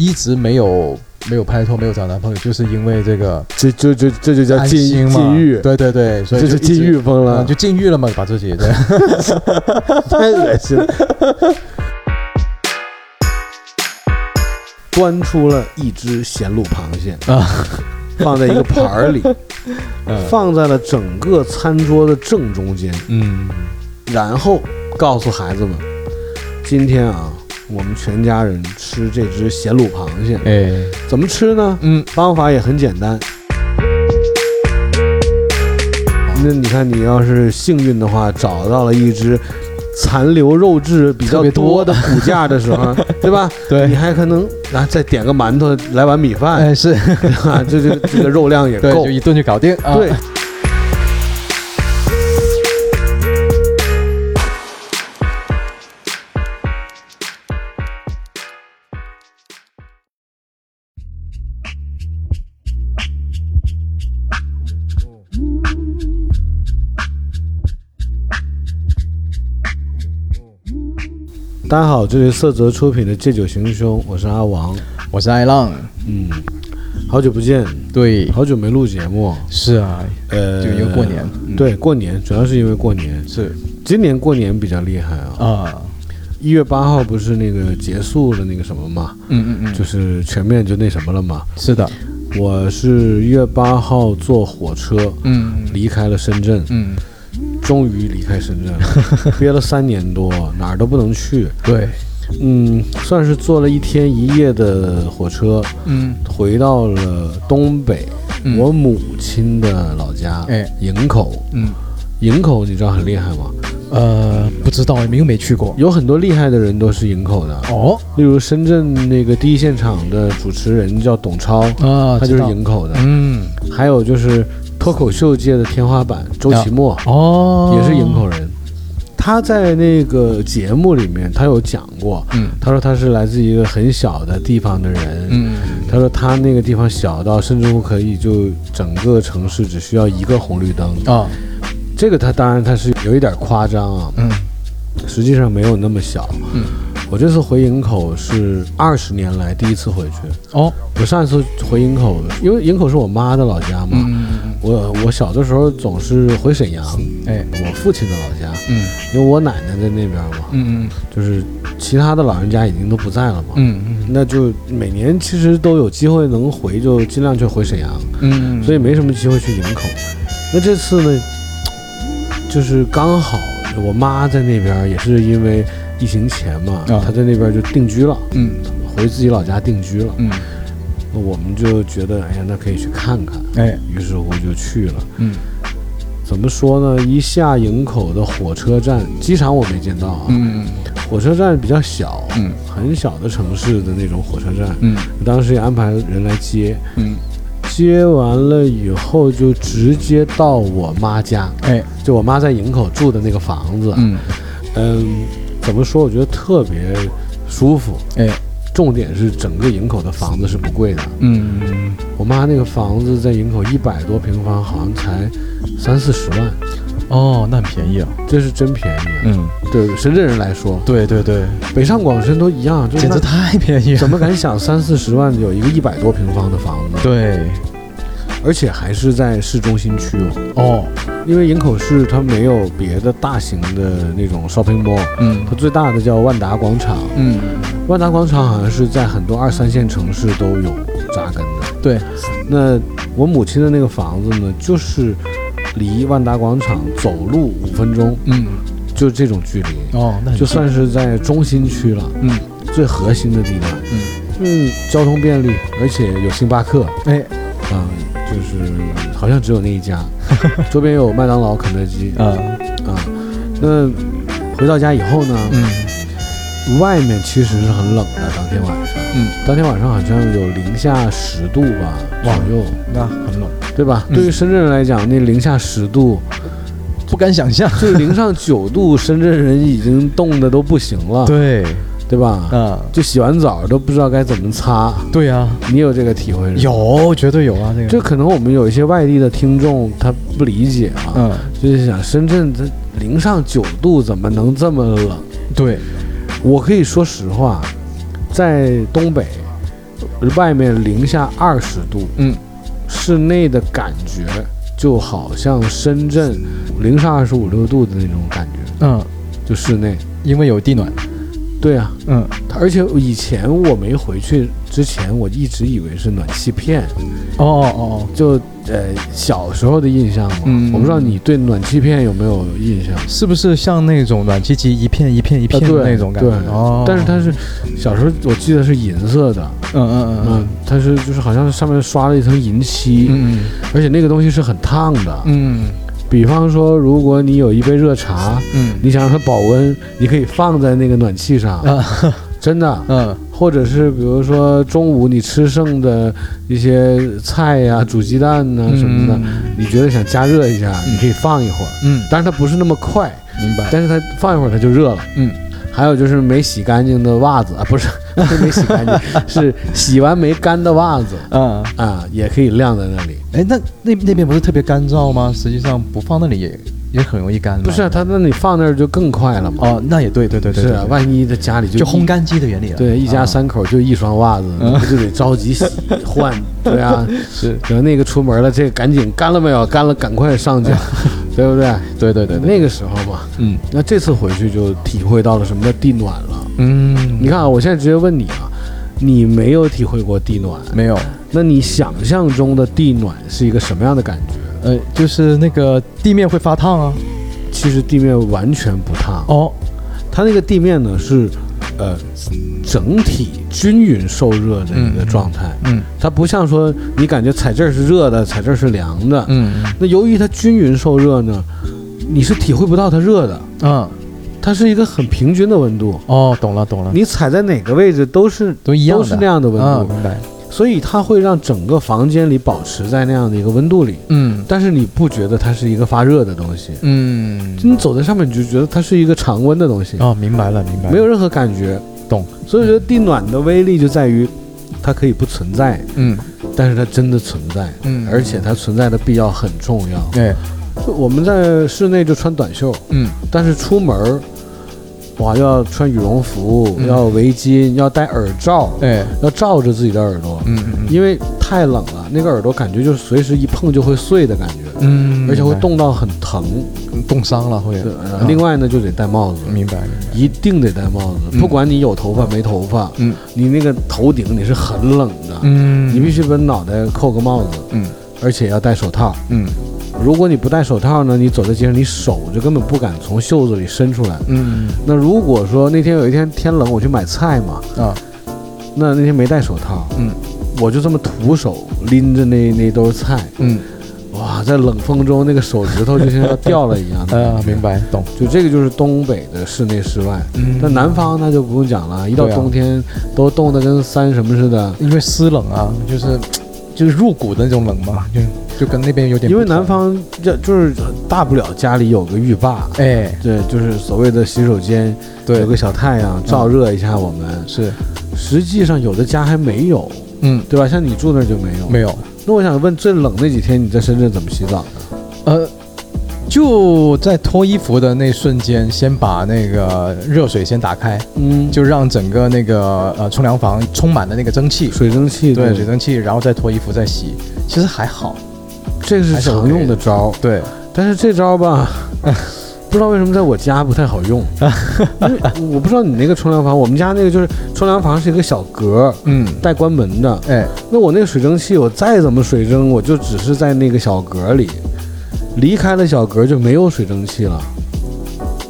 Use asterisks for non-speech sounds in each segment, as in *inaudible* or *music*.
一直没有没有拍拖，没有找男朋友，就是因为这个这就就这就叫禁禁欲，对对对，所以就是禁欲风了，啊就禁欲了嘛，把自己对。*laughs* 太恶心了。端出了一只咸卤螃蟹啊，放在一个盘儿里，*laughs* 嗯。放在了整个餐桌的正中间，嗯。然后告诉孩子们，今天啊，我们全家人吃这只咸卤螃蟹，哎。怎么吃呢？嗯。方法也很简单。那你看，你要是幸运的话，找到了一只残留肉质比较多的骨架的时候，对吧？对你，还可能啊再点个馒头，来碗米饭，哎是对吧？这这这个肉量也对，够就。一顿就搞定啊。对，大家好，这里是色泽出品的《借酒行凶》，我是阿王。我是艾浪，嗯，好久不见，对，好久没录节目。是啊，呃，就因为过年，嗯。对，过年主要是因为过年。是。今年过年比较厉害啊，啊，一月八号不是那个结束了那个什么嘛，嗯嗯嗯，就是全面就那什么了嘛。是的，我是一月八号坐火车嗯。离开了深圳，嗯，终于离开深圳了，*laughs* 憋了三年多，哪儿都不能去。对，嗯，算是坐了一天一夜的火车，嗯回到了东北，嗯我母亲的老家，哎营口。嗯营口你知道很厉害吗？呃，不知道，没又没去过。有很多厉害的人都是营口的，哦例如深圳那个第一现场的主持人叫董超，啊，他就是营口的。嗯还有就是脱口秀界的天花板周奇墨，哦，也是营口人。他在那个节目里面，他有讲过，嗯他说他是来自一个很小的地方的人。嗯他说他那个地方小到甚至乎可以就整个城市只需要一个红绿灯。啊这个他当然他是有一点夸张啊，嗯实际上没有那么小。嗯我这次回营口是二十年来第一次回去。哦。我上一次回营口，因为营口是我妈的老家嘛，嗯我我小的时候总是回沈阳，哎我父亲的老家，嗯因为我奶奶在那边嘛，嗯嗯。就是其他的老人家已经都不在了嘛，嗯嗯。那就每年其实都有机会能回，就尽量去回沈阳，嗯，所以没什么机会去营口。那这次呢，就是刚好我妈在那边，也是因为疫情前嘛，啊。她在那边就定居了，嗯。回自己老家定居了。嗯。我们就觉得，哎呀，那可以去看看，哎。于是乎就去了。嗯。怎么说呢？一下营口的火车站，机场我没见到啊，嗯。火车站比较小，嗯。很小的城市的那种火车站。嗯。当时也安排人来接，嗯。接完了以后就直接到我妈家，哎。就我妈在营口住的那个房子。嗯。嗯，怎么说？我觉得特别舒服。哎重点是整个营口的房子是不贵的。嗯我妈那个房子在营口一百多平方，好像才三四十万，哦，那很便宜啊。这是真便宜啊！嗯，对深圳人来说，对对对，北上广深都一样，就是简直太便宜了。怎么敢想三四十万有一个一百多平方的房子？对而且还是在市中心区哦。哦，因为营口市它没有别的大型的那种 shopping mall，嗯。它最大的叫万达广场。嗯，万达广场好像是在很多二三线城市都有扎根的。对，那我母亲的那个房子呢，就是离万达广场走路五分钟，嗯。就这种距离，哦，那就算是在中心区了，嗯。最核心的地段。嗯。嗯，交通便利，而且有星巴克。哎。啊、就是好像只有那一家，*laughs* 周边有麦当劳、肯德基。啊、啊那回到家以后呢，嗯。外面其实是很冷的，当天晚上，嗯，当天晚上好像有零下十度吧左右，那很冷，对吧？嗯。对于深圳人来讲，那零下十度，不敢想象。就零上九度，深圳人已经冻得都不行了。对，对吧？嗯，就洗完澡都不知道该怎么擦，对呀，你有这个体会？有，绝对有啊，这个，这可能我们有一些外地的听众他不理解啊，嗯，就是想深圳这零上九度怎么能这么冷？对，我可以说实话，在东北，外面零下二十度，嗯，室内的感觉就好像深圳零上二十五六度的那种感觉，嗯，就室内。因为有地暖，对啊，嗯，而且以前我没回去之前，我一直以为是暖气片，哦哦哦，就呃小时候的印象嘛。嗯。我不知道你对暖气片有没有印象？是不是像那种暖气机一片一片一片的那种感觉？对。哦，但是它是小时候我记得是银色的，嗯嗯嗯嗯，它是就是好像上面刷了一层银漆，嗯。而且那个东西是很烫的。嗯比方说，如果你有一杯热茶，嗯。你想让它保温，你可以放在那个暖气上，嗯真的。嗯。或者是比如说中午你吃剩的一些菜呀、煮鸡蛋呐、嗯。什么的，你觉得想加热一下，你可以放一会儿，嗯，但是它不是那么快，明白。但是它放一会儿它就热了。嗯，还有就是没洗干净的袜子 *laughs* 啊，不是不是 *laughs* 没洗干净，*laughs* 是洗完没干的袜子嗯，啊，也可以晾在那里。哎，那那那边不是特别干燥吗？实际上不放那里也也很容易干。不是啊，它那你放那儿就更快了嘛。哦，那也对对对对，是啊，万一在家里就就烘干机的原理了。对，一家啊三口就一双袜子，嗯不就得着急洗换，对啊，*laughs* 是，然后那个出门了，这个赶紧干了没有？干了，赶快上脚，*laughs* 对不对？对对对对，那个时候嘛，嗯那这次回去就体会到了什么叫地暖了。嗯，你看啊，我现在直接问你啊，你没有体会过地暖，没有？那你想象中的地暖是一个什么样的感觉？呃，就是那个地面会发烫啊。其实地面完全不烫，哦，它那个地面呢是，呃，整体均匀受热的一个状态。嗯它不像说你感觉踩这儿是热的，踩这儿是凉的。嗯那由于它均匀受热呢，你是体会不到它热的，嗯，它是一个很平均的温度。哦，懂了懂了，你踩在哪个位置都是都一样的，都是那样的温啊，度，明白。所以它会让整个房间里保持在那样的一个温度里。嗯但是你不觉得它是一个发热的东西，嗯，你走在上面你就觉得它是一个常温的东西，哦，明白了明白了，没有任何感觉。懂。所以觉得地暖的威力就在于，它可以不存在，嗯但是它真的存在，嗯，而且它存在的必要很重要。哎我们在室内就穿短袖，嗯但是出门儿，哇，要穿羽绒服，嗯。要围巾，要戴耳罩，哎要罩着自己的耳朵，嗯嗯因为太冷了，那个耳朵感觉就是随时一碰就会碎的感觉，嗯，而且会冻到很疼。冻伤了会。另外呢就得戴帽子，明白。一定得戴帽子，嗯。不管你有头发没头发，嗯。你那个头顶你是很冷的，嗯。你必须把脑袋扣个帽子，嗯。而且要戴手套。嗯如果你不戴手套呢，你走在街上，你手就根本不敢从袖子里伸出来。嗯那如果说那天有一天天冷，我去买菜嘛，啊那那天没戴手套，嗯我就这么徒手拎着那那兜菜，嗯哇，在冷风中那个手指头就像要掉了一样的 *laughs* 啊明。白懂。就这个就是东北的室内室外，嗯那南方那就不用讲了，一到冬天都冻得跟山什么似的。因为湿冷啊，就是就是入骨的那种冷嘛，就就跟那边有点。因为南方就就是大不了家里有个浴霸，哎对，就是所谓的洗手间，对有个小太阳照热一下我们。是实际上有的家还没有，嗯对吧？像你住那儿就没有。没有那我想问，最冷那几天你在深圳怎么洗澡的？呃。就在脱衣服的那瞬间，先把那个热水先打开，嗯，就让整个那个呃冲凉房充满了那个蒸汽，水蒸气，对水蒸气，然后再脱衣服再洗，其实还好。这个是常用的招？儿。对，但是这招吧，*laughs* 不知道为什么在我家不太好用，*laughs* 因为我不知道你那个冲凉房，我们家那个就是冲凉房是一个小格儿嗯，带关门的，哎，那我那个水蒸气我再怎么水蒸，我就只是在那个小格儿里，离开了小格儿就没有水蒸气了，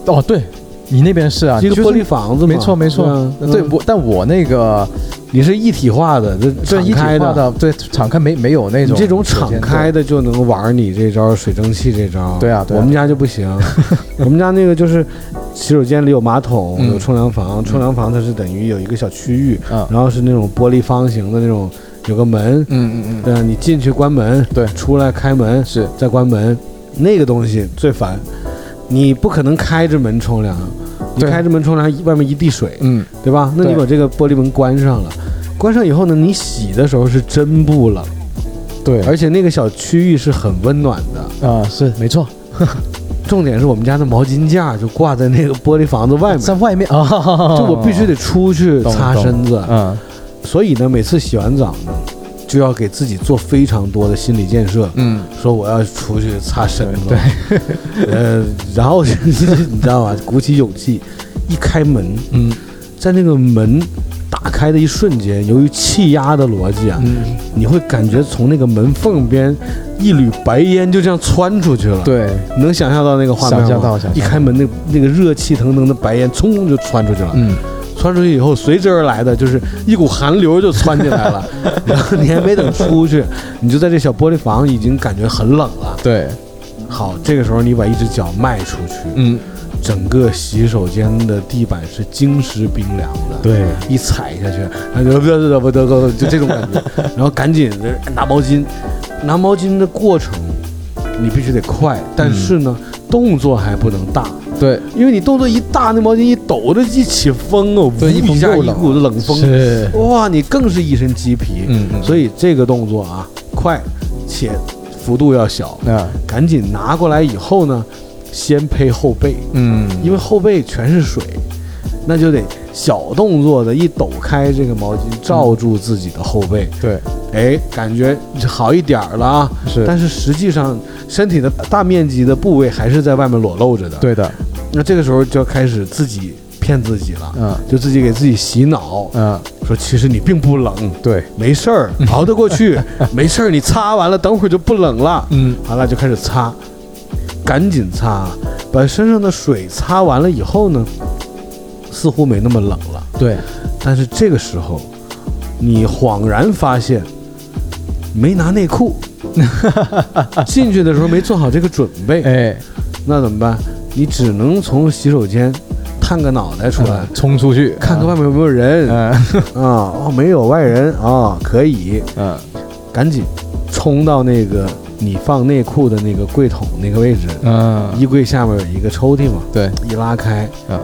哦，对你那边是啊，就是一个玻璃房子嘛，没错没错。嗯对我，但我那个你是一体化的，这这一体敞开化的，对敞开没没有那种你这种敞开的就能玩你这招水蒸气这招。对啊对啊。我们家就不行，*laughs* 我们家那个就是洗手间里有马桶，嗯。有冲凉房，冲凉房它是等于有一个小区域，嗯然后是那种玻璃方形的那种，有个门，嗯嗯嗯。对啊，你进去关门，对。出来开门，是。再关门，那个东西最烦。你不可能开着门冲凉，你开着门冲凉，外面一地水，嗯，对吧？那你把这个玻璃门关上了，关上以后呢，你洗的时候是真不冷，对，而且那个小区域是很温暖的。啊是没错，*laughs* 重点是我们家的毛巾架就挂在那个玻璃房子外面，在外面啊，就我必须得出去擦身子。嗯。所以呢，每次洗完澡呢，就要给自己做非常多的心理建设，嗯，说我要出去擦身子。对，*laughs* 呃，然后你知道吗？鼓起勇气，一开门，嗯在那个门打开的一瞬间，由于气压的逻辑啊，嗯，你会感觉从那个门缝边一缕白烟就这样窜出去了。，对，能想象到那个画面吗？想象到想象到一开门，那那个热气腾腾的白烟，冲就窜出去了。嗯窜出去以后，随之而来的就是一股寒流就窜进来了，*laughs* 然后你还没等出去，你就在这小玻璃房已经感觉很冷了。对，好，这个时候你把一只脚迈出去，嗯。整个洗手间的地板是晶石冰凉的，对，一踩下去，然后就不得不得不得，就这种感觉，*laughs* 然后赶紧拿毛巾，拿毛巾的过程你必须得快，但是呢，动作还不能大。对，因为你动作一大，那毛巾一抖这一起风哦，对一下一股子冷风，哇，你更是一身鸡皮。嗯嗯，所以这个动作啊，快且幅度要小，嗯，赶紧拿过来以后呢，先拍后背，嗯，因为后背全是水，那就得小动作的一抖开这个毛巾，罩住自己的后背，对，哎，感觉好一点儿了啊。是，但是实际上，身体的大面积的部位还是在外面裸露着的。，对的，那这个时候就要开始自己骗自己了，嗯。就自己给自己洗脑，嗯，说其实你并不冷，对，没事儿，熬得过去，*laughs* 没事儿，你擦完了，等会儿就不冷了。嗯。完了就开始擦，赶紧擦，把身上的水擦完了以后呢，似乎没那么冷了。对，但是这个时候，你恍然发现没拿内裤，*laughs* 进去的时候没做好这个准备，哎，那怎么办？你只能从洗手间探个脑袋出来，嗯冲出去看看外面有没有人。嗯啊？哦，没有外人啊，可以，嗯赶紧冲到那个你放内裤的那个柜桶那个位置，嗯，衣柜下面有一个抽屉嘛，对，一拉开，嗯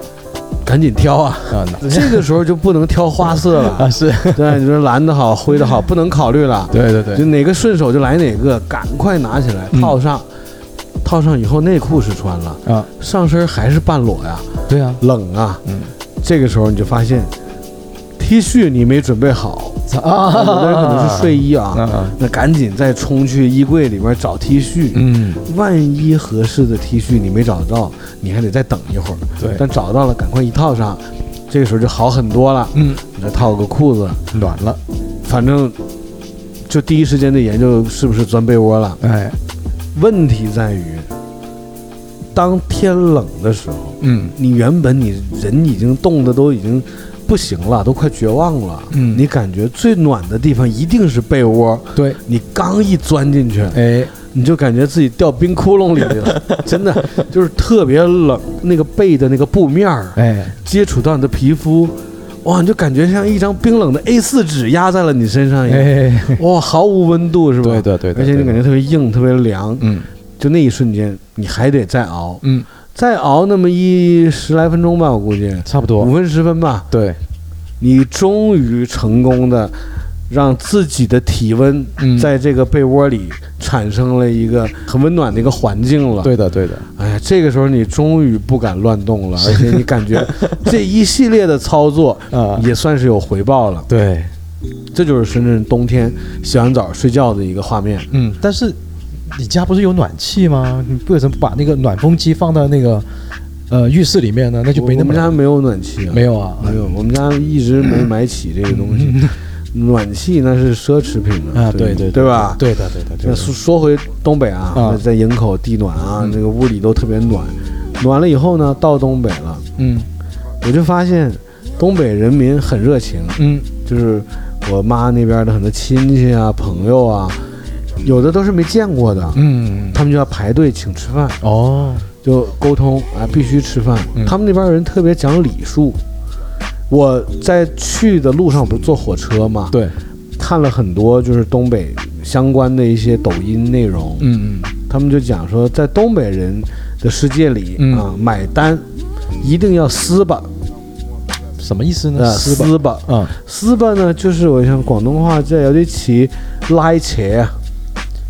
赶紧挑啊！啊 *laughs* 这个时候就不能挑花色了，*laughs* 啊是，对，你说蓝的好，灰的好，不能考虑了，对对对，就哪个顺手就来哪个，赶快拿起来嗯。套上，套上以后内裤是穿了，啊，上身还是半裸呀，对呀，冷啊！嗯。这个时候你就发现，T 恤你没准备好，啊，有的人可能是睡衣啊，啊，那赶紧再冲去衣柜里面找 T 恤，嗯，万一合适的 T 恤你没找到，你还得再等一会儿。对，但找到了，赶快一套上，这个时候就好很多了。嗯，你再套个裤子，暖了，反正就第一时间的研究是不是钻被窝了。哎，问题在于，当天冷的时候，嗯。你原本你人已经冻得都已经不行了，都快绝望了。嗯。你感觉最暖的地方一定是被窝，对，你刚一钻进去，哎，你就感觉自己掉冰窟窿里去了，*laughs* 真的就是特别冷，那个被的那个布面儿哎，接触到你的皮肤，哇，你就感觉像一张冰冷的 A4 纸压在了你身上一样，哎，哇，毫无温度是吧？对对对对，而且你感觉特别硬，特别凉，嗯。就那一瞬间你还得再熬，嗯，再熬那么一十来分钟吧，我估计。差不多。五，分十分吧，对，你终于成功的让自己的体温嗯。在这个被窝里产生了一个很温暖的一个环境了。对的对的，哎呀，这个时候你终于不敢乱动了，*laughs* 而且你感觉这一系列的操作啊，也算是有回报了。对，这就是深圳冬天洗完澡睡觉的一个画面。嗯，但是你家不是有暖气吗？你为什么把那个暖风机放到那个呃浴室里面呢？那就没那么我们家没有暖气啊，没有啊，没有，我们家一直没买起这个东西。暖气那是奢侈品了啊，对对对吧？对的对的对那的，说说回东北啊，啊在营口地暖啊，嗯那个屋里都特别暖。暖了以后呢，到东北了，嗯我就发现东北人民很热情，嗯就是我妈那边的很多亲戚啊、朋友啊，有的都是没见过的，嗯，他们就要排队请吃饭，哦，就沟通啊，必须吃饭。嗯他们那边人特别讲礼数。我在去的路上，我不是坐火车嘛，对，看了很多就是东北相关的一些抖音内容，嗯嗯他们就讲说，在东北人的世界里、嗯啊，买单一定要撕吧，什么意思呢？呃，撕吧，撕吧，嗯，撕吧呢，就是我想广东话叫有点起拉扯啊，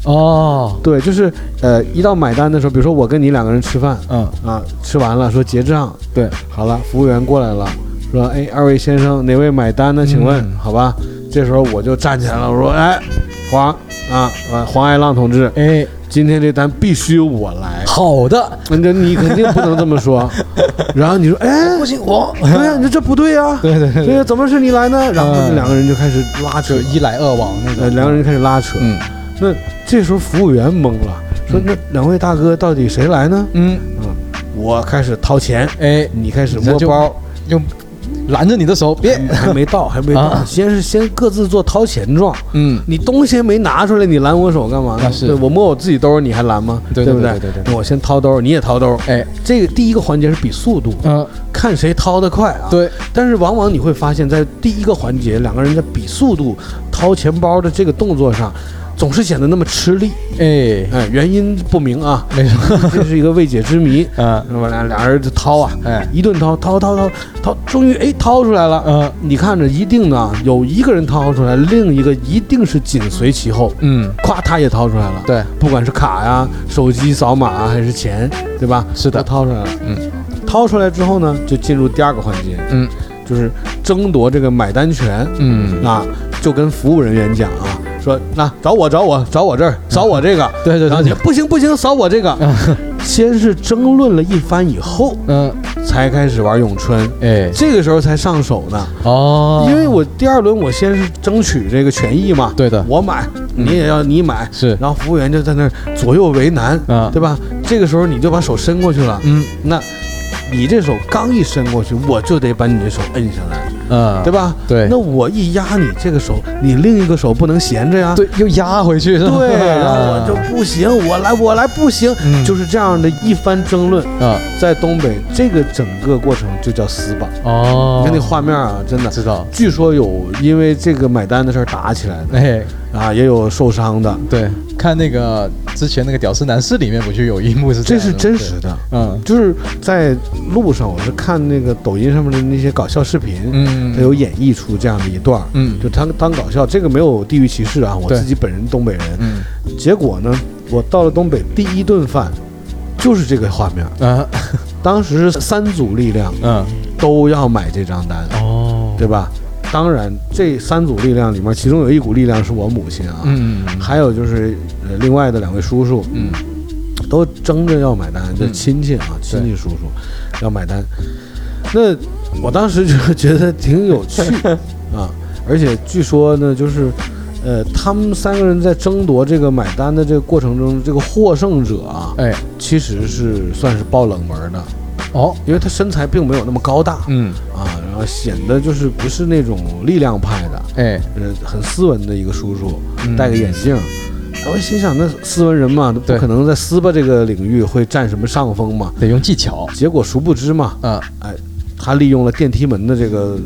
哦，对，就是呃，一到买单的时候，比如说我跟你两个人吃饭嗯，啊，吃完了说结账，对，好了，服务员过来了，说哎，二位先生哪位买单呢？请问，嗯好吧，这时候我就站起来了，我说哎，黄啊啊，黄爱浪同志，哎，今天这单必须我来。好的，那你肯定不能这么说，*laughs* 然后你说，哎，不行，我，对呀，你说这不对呀，*laughs* 对对对这个怎么是你来呢？然后两个人就开始拉扯，一来二往那个，两个人就开始拉扯。嗯那这时候服务员懵了，说：“那两位大哥到底谁来呢嗯嗯，？”我开始掏钱，哎，你开始摸包，就拦着你的手，别，还没到，还没到啊，先是先各自做掏钱状。嗯，你东西没拿出来，你拦我手干嘛？那是对我摸我自己兜，你还拦吗？对不对对对对对我先掏兜，你也掏兜。哎，这个第一个环节是比速度，嗯，看谁掏得快啊。。对，但是往往你会发现，在第一个环节，两个人在比速度、掏钱包的这个动作上，总是显得那么吃力。哎，哎，原因不明啊，没错，*laughs* 这是一个未解之谜。*laughs* 嗯，那么俩俩人就掏啊，哎，一顿掏，掏掏掏掏，终于哎掏出来了。嗯你看着，一定呢有一个人掏出来，另一个一定是紧随其后，嗯，咵他也掏出来了。对，不管是卡呀、手机扫码啊，还是钱，对吧？是的都掏出来了。嗯，掏出来之后呢，就进入第二个环节，嗯就是争夺这个买单权。嗯，啊，就跟服务人员讲啊，说那找我找我找我这儿扫我这个，*laughs* 对对对然后，不行不行，扫我这个。*laughs* 先是争论了一番以后，嗯，才开始玩咏春，哎，这个时候才上手呢。哦，因为我第二轮我先是争取这个权益嘛，对的，我买，你也要你买，是，然后服务员就在那儿左右为难，啊，对吧？这个时候你就把手伸过去了，嗯。那你这手刚一伸过去，我就得把你的手摁下来，嗯，对吧？对那我一压你这个手，你另一个手不能闲着呀。对，又压回去？对，*laughs* 然后我就不行，我来我来不行，嗯就是这样的一番争论，啊，在东北这个整个过程就叫撕吧。哦，你看那画面啊，真的，知道，据说有因为这个买单的事儿打起来的哎，啊，也有受伤的，对，看那个之前那个《屌丝男士》里面不就有一幕是这是真实的。嗯就是在路上，我是看那个抖音上面的那些搞笑视频，嗯，他有演绎出这样的一段，嗯就当当搞笑，这个没有地域歧视啊，我自己本人东北人。嗯结果呢，我到了东北第一顿饭，就是这个画面。啊当时是三组力量嗯都要买这张单，哦，对吧？当然，这三组力量里面，其中有一股力量是我母亲啊，嗯还有就是呃另外的两位叔叔嗯。都争着要买单，这嗯。亲戚啊，亲戚叔叔要买单。那我当时就觉得挺有趣 *laughs* 啊，而且据说呢，就是。呃，他们三个人在争夺这个买单的这个过程中，这个获胜者啊，哎。其实是算是爆冷门的，哦。因为他身材并没有那么高大。嗯。啊，然后显得就是不是那种力量派的，哎。呃，很斯文的一个叔叔，嗯。戴个眼镜。我心想，那斯文人嘛，都不可能在撕吧这个领域会占什么上风嘛。得用技巧。结果殊不知嘛，啊。他利用了电梯门的这个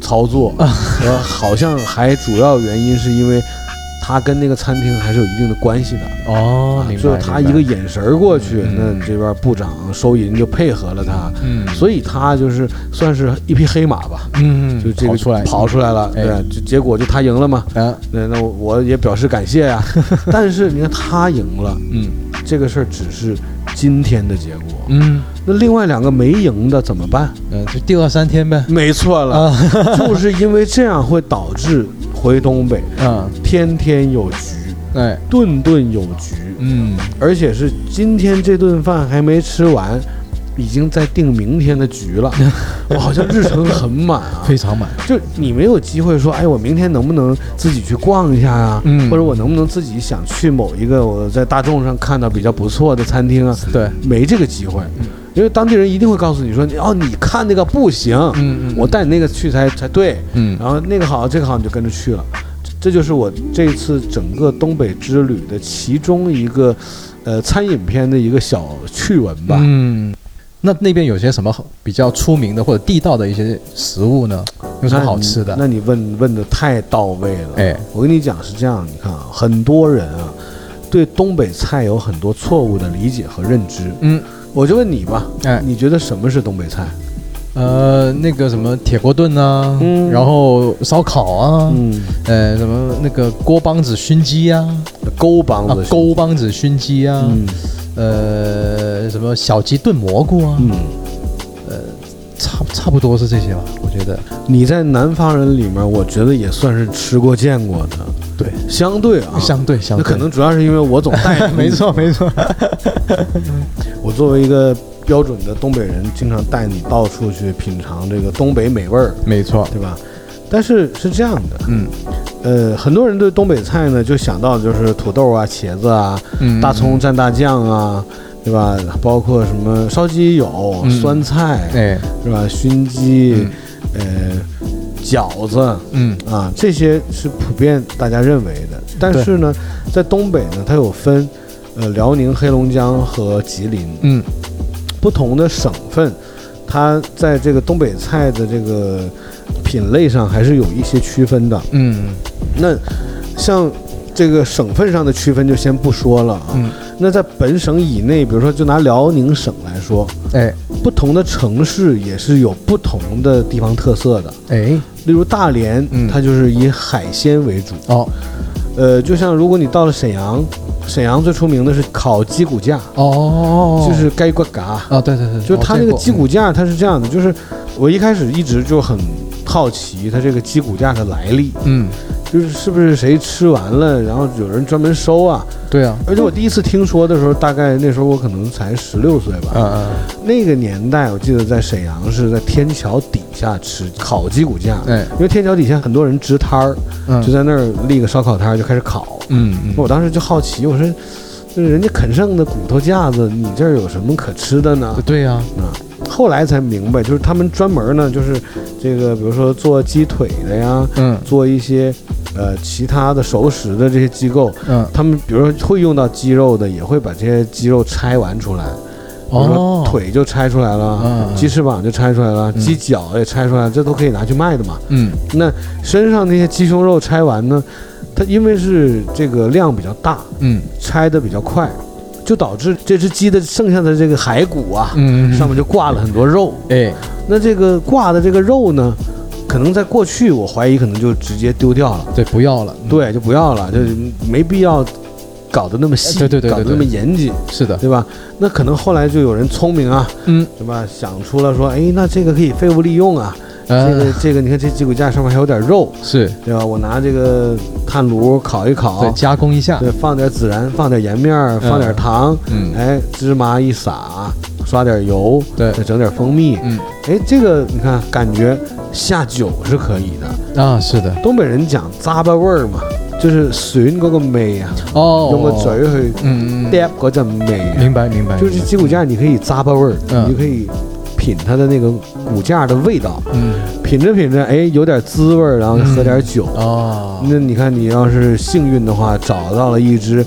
操作，*laughs* 呃，好像还主要原因是因为他跟那个餐厅还是有一定的关系的。啊，哦明白就是他一个眼神儿过去，嗯。那你这边部长收银就配合了他，嗯。所以他就是算是一匹黑马吧，嗯就这个出来。跑出来了，哎。对，就结果就他赢了嘛。啊。那那我我也表示感谢呀，*laughs* 但是你看他赢了，嗯。这个事儿只是今天的结果。嗯。那另外两个没赢的怎么办？嗯就第二三天呗。没错了，啊。*laughs* 就是因为这样会导致回东北啊天天有局，哎顿顿有局，嗯。而且是今天这顿饭还没吃完，已经在定明天的局了。*laughs* 我好像日程很满啊，非常满。就你没有机会说，哎，我明天能不能自己去逛一下啊？嗯。或者我能不能自己想去某一个我在大众上看到比较不错的餐厅啊？对。没这个机会，因为当地人一定会告诉你说，哦，你看那个不行，嗯嗯我带你那个去才才对，嗯然后那个好，这个好，你就跟着去了。这就是我这次整个东北之旅的其中一个，呃，餐饮片的一个小趣闻吧。嗯，那那边有些什么比较出名的或者地道的一些食物呢？有什么好吃的？那你问问的太到位了。哎，我跟你讲是这样，你看啊，很多人啊，对东北菜有很多错误的理解和认知。嗯我就问你吧，哎，你觉得什么是东北菜？呃，那个什么铁锅炖啊，嗯。然后烧烤啊，嗯，呃，什么那个锅帮子熏鸡啊，勾帮子，，啊勾帮子熏鸡啊，嗯。呃，什么小鸡炖蘑菇啊，嗯，呃差差不多是这些吧，我觉得。你在南方人里面，我觉得也算是吃过见过的，对，相对啊，相对相对，那可能主要是因为我总带 *laughs* 没错没错，*laughs* 我作为一个标准的东北人，经常带你到处去品尝这个东北美味儿，没错，对吧？但是是这样的，嗯。呃，很多人对东北菜呢，就想到就是土豆啊、茄子啊、嗯，大葱蘸大酱啊，对吧？包括什么烧鸡有、嗯。酸菜，哎，是吧？熏鸡，呃，饺子嗯。啊，这些是普遍大家认为的。但是呢，在东北呢，它有分，呃，辽宁、黑龙江和吉林。嗯。不同的省份，它在这个东北菜的这个品类上还是有一些区分的。嗯。那像这个省份上的区分就先不说了啊。嗯，那在本省以内，比如说就拿辽宁省来说，哎。不同的城市也是有不同的地方特色的。哎，例如大连，嗯。它就是以海鲜为主。哦。呃，就像如果你到了沈阳，沈阳最出名的是烤鸡骨架，哦，就是该瓜嘎。啊，对对对，就是它那个鸡骨架，架，它是这样的，就是我一开始一直就很好奇它这个鸡骨架的来历，嗯，就是是不是谁吃完了，然后有人专门收啊？对啊，而且我第一次听说的时候，大概那时候我可能才十六岁吧。嗯嗯，那个年代，我记得在沈阳是在天桥底下吃烤鸡骨架，对，因为天桥底下很多人支摊儿，嗯，就在那儿立个烧烤摊儿就开始烤。嗯嗯，我当时就好奇，我说，就是人家啃剩的骨头架子，你这儿有什么可吃的呢？对呀，啊，后来才明白，就是他们专门呢，就是这个，比如说做鸡腿的呀，嗯。做一些呃其他的熟食的这些机构，嗯，他们比如说会用到鸡肉的，也会把这些鸡肉拆完出来，比如说哦，腿就拆出来了，嗯，鸡翅膀就拆出来了，嗯。鸡脚也拆出来，这都可以拿去卖的嘛。嗯。那身上那些鸡胸肉拆完呢，它因为是这个量比较大，嗯。拆的比较快，就导致这只鸡的剩下的这个骸骨啊，嗯，上面就挂了很多肉。哎，那这个挂的这个肉呢，可能在过去我怀疑可能就直接丢掉了，对，不要了，嗯，对，就不要了，就没必要搞得那么细，对对对对搞得那么严谨，是的，对吧？那可能后来就有人聪明啊，嗯，对吧？想出了说，哎，那这个可以废物利用啊，这个呃，这个你看这鸡骨架上面还有点肉，是。对吧？我拿这个炭炉烤一烤对，，加工一下，对，放点孜然，放点盐面儿，放点糖，嗯，哎，芝麻一撒，刷点油，对。再整点蜂蜜，嗯。哎，这个你看感觉下酒是可以的。啊，是的，东北人讲咂巴味儿嘛，就是吮嗰个味啊，哦，用个嘴去嗯，嗯嗯，嗒嗰陣味啊，明白明白，就是鸡骨架你可以咂巴味儿，嗯。你就可以品它的那个骨架的味道，嗯，品着品着，哎，有点滋味儿，然后喝点酒。哦，那你看，你要是幸运的话，找到了一只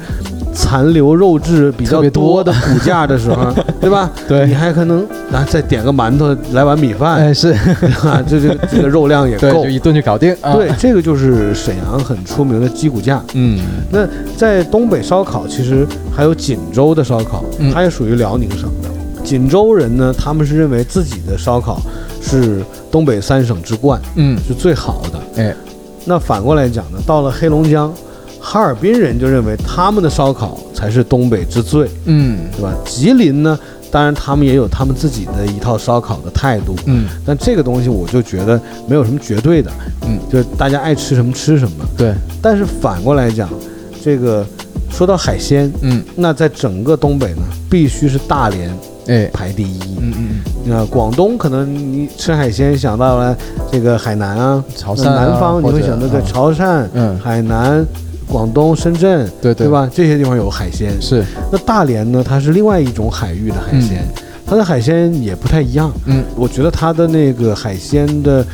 残留肉质比较多多的骨架的时候，*laughs* 对吧？对你，还可能啊再点个馒头，来碗米饭，哎是，*laughs* 啊？这这这个肉量也，够就。一顿就搞定，啊对，，这个就是沈阳很出名的鸡骨架。嗯那在东北烧烤，其实还有锦州的烧烤，嗯它也属于辽宁省的。锦州人呢，他们是认为自己的烧烤是东北三省之冠，嗯，是最好的。哎，那反过来讲呢，到了黑龙江，哈尔滨人就认为他们的烧烤才是东北之最，嗯。对吧？吉林呢，当然他们也有他们自己的一套烧烤的态度，嗯，但这个东西我就觉得没有什么绝对的，嗯，就是大家爱吃什么吃什么。对，但是反过来讲，这个说到海鲜，嗯，那在整个东北呢，必须是大连哎，排第一。嗯嗯，那广东可能你吃海鲜想到了这个海南啊，潮汕啊，南方你会想到在啊潮汕、嗯，海南、广东、深圳，对对？吧？这些地方有海鲜。是，那大连呢，它是另外一种海域的海鲜，它的海鲜也不太一样。嗯我觉得它的那个海鲜的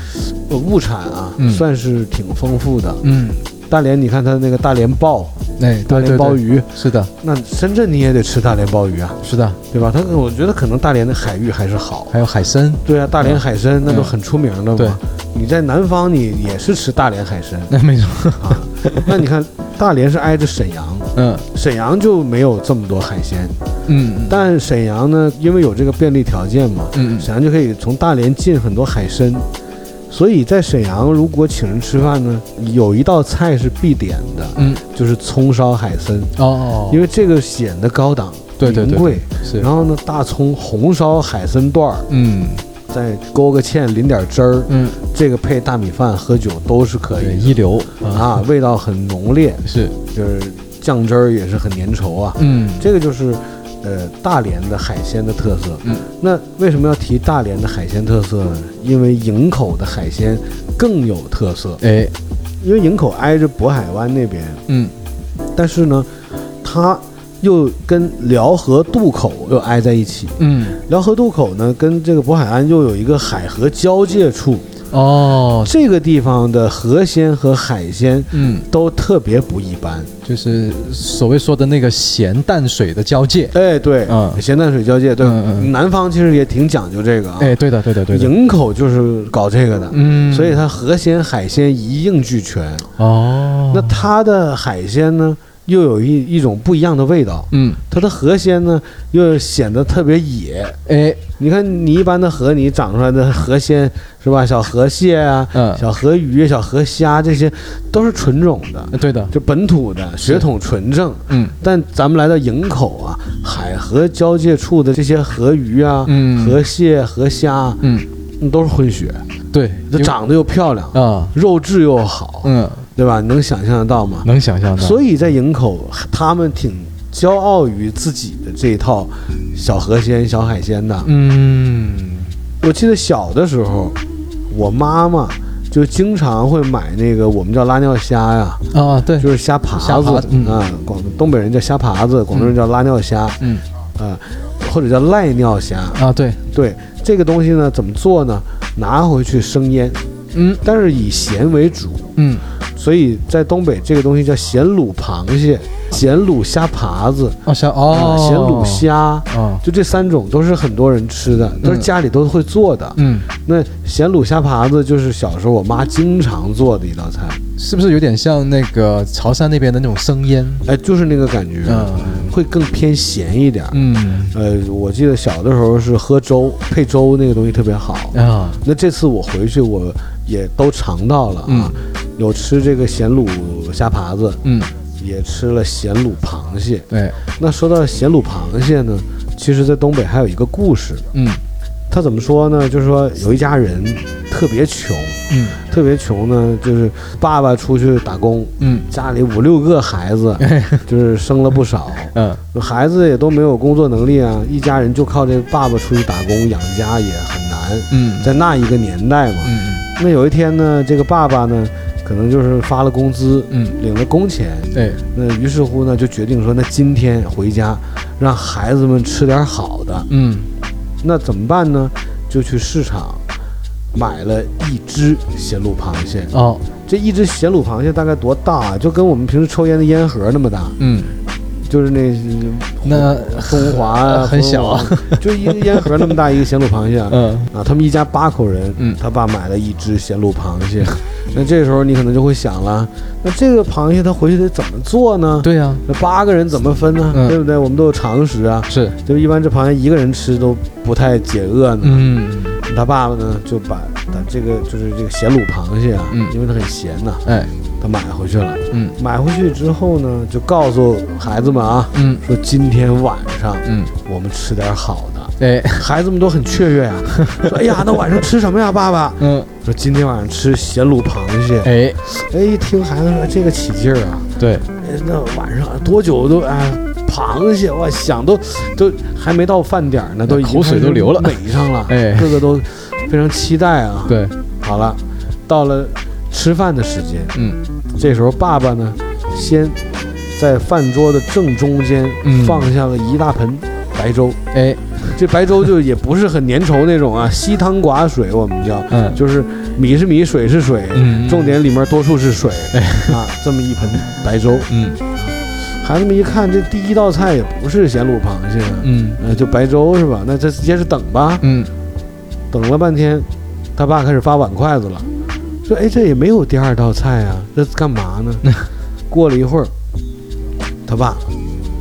呃物产啊，嗯算是挺丰富的。嗯，大连，你看它那个大连鲍、哎，大连鲍鱼，是的，那深圳你也得吃大连鲍鱼啊，是的，对吧？它我觉得可能大连的海域还是好。还有海参，对啊，大连海参那都很出名的嘛。对。你在南方你也是吃大连海参。那没错，啊。那你看大连是挨着沈阳，嗯。沈阳就没有这么多海鲜，嗯但沈阳呢，因为有这个便利条件嘛，嗯。沈阳就可以从大连进很多海参，所以在沈阳如果请人吃饭呢，有一道菜是必点的，嗯。就是葱烧海参，哦，因为这个显得高档，对对对贵。是。然后呢，大葱红烧海参段儿，嗯。再勾个芡，淋点汁儿，嗯。这个配大米饭喝酒都是可以一流。啊，味道很浓烈，是。就是酱汁儿也是很粘稠啊。嗯。这个就是呃大连的海鲜的特色。嗯，那为什么要提大连的海鲜特色呢？因为营口的海鲜更有特色，哎因为营口挨着渤海湾那边，嗯但是呢，它又跟辽河渡口又挨在一起。嗯辽河渡口呢，跟这个渤海湾又有一个海河交界处，哦。这个地方的河鲜和海鲜嗯。都特别不一般。就是所谓说的那个咸淡水的交界。哎，对，嗯。咸淡水交界，对，嗯嗯。南方其实也挺讲究这个啊。哎对的对的对的。营口就是搞这个的，嗯。所以它河鲜海鲜一应俱全。哦。那它的海鲜呢，又有一一种不一样的味道。嗯。它的河鲜呢，又显得特别野。哎。你看，你一般的河你长出来的河鲜是吧？小河蟹啊，嗯。小河鱼、小河虾这些都是纯种的，对的。就本土的血统纯正。嗯。但咱们来到营口啊，海河交界处的这些河鱼啊、嗯。河蟹、河虾，嗯。嗯都是混血，对。它长得又漂亮，啊。肉质又好，嗯对吧？你能想象得到吗？能想象到所以在营口，他们挺骄傲于自己的这一套小河鲜、小海鲜的。嗯我记得小的时候，我妈妈就经常会买那个我们叫拉尿虾呀，啊对就是虾爬子虾爬子嗯啊，广东北人叫虾爬子，广东人叫拉尿虾嗯啊，或者叫赖尿虾。啊对对这个东西呢，怎么做呢？拿回去生腌，嗯但是以咸为主。嗯所以在东北，这个东西叫咸卤螃蟹、咸卤虾爬子、啊哦。咸卤虾，啊就这三种都是很多人吃的，都是家里都会做的。嗯。那咸卤虾爬子就是小时候我妈经常做的一道菜，是不是有点像那个潮汕那边的那种生腌？哎，就是那个感觉，嗯。会更偏咸一点。嗯。呃，我记得小的时候是喝粥配粥，那个东西特别好。啊。那这次我回去，我也都尝到了啊，有吃这个咸卤虾爬子，嗯。也吃了咸卤螃蟹。对。那说到咸卤螃蟹呢，其实在东北还有一个故事，嗯。他怎么说呢？就是说有一家人特别穷，嗯。特别穷呢，就是爸爸出去打工，嗯。家里五六个孩子，就是生了不少，*laughs* 嗯。孩子也都没有工作能力啊，一家人就靠这爸爸出去打工养家也很难，嗯。在那一个年代嘛。嗯那有一天呢，这个爸爸呢，可能就是发了工资，嗯领了工钱，对那于是乎呢，就决定说，那今天回家让孩子们吃点好的。嗯那怎么办呢？就去市场买了一只咸卤螃蟹。哦这一只咸卤螃蟹大概多大啊？就跟我们平时抽烟的烟盒那么大，嗯就是那那中华啊，很小啊，*laughs* 就一个烟盒那么大一个咸卤螃蟹啊。嗯啊，他们一家八口人，嗯他爸买了一只咸卤螃蟹。*laughs* 那这时候你可能就会想了，那这个螃蟹他回去得怎么做呢？对呀那八个人怎么分呢？嗯对不对？我们都有常识啊。是就一般这螃蟹一个人吃都不太解饿呢。嗯他爸爸呢就把他这个就是这个咸卤螃蟹啊，嗯因为它很咸呐，哎他买回去了。嗯买回去之后呢，就告诉孩子们啊，嗯说今天晚上嗯我们吃点好的。哎 *laughs* 孩子们都很雀跃啊，*laughs* 说：“哎呀，那晚上吃什么呀，爸爸嗯？”说：“今天晚上吃咸卤螃蟹。哎哎，一听孩子说这个起劲儿啊，对哎那晚上多久都哎，螃蟹我想都都还没到饭点儿呢，都已经口水都流了美上了，*laughs* 哎个个都非常期待啊。对好了，到了吃饭的时间，嗯这时候爸爸呢，先在饭桌的正中间嗯。放下了一大盆白粥。哎。这白粥就也不是很粘稠那种啊，稀汤寡水，我们叫，嗯。就是米是米，水是水，嗯。重点里面多数是水啊，这么一盆白粥。嗯。孩子们一看，这第一道菜也不是咸卤螃蟹啊，嗯。呃，就白粥是吧？那这接着等吧。嗯。等了半天，他爸开始发碗筷子了，说：“哎，这也没有第二道菜啊，这干嘛呢？” *laughs* 过了一会儿，他爸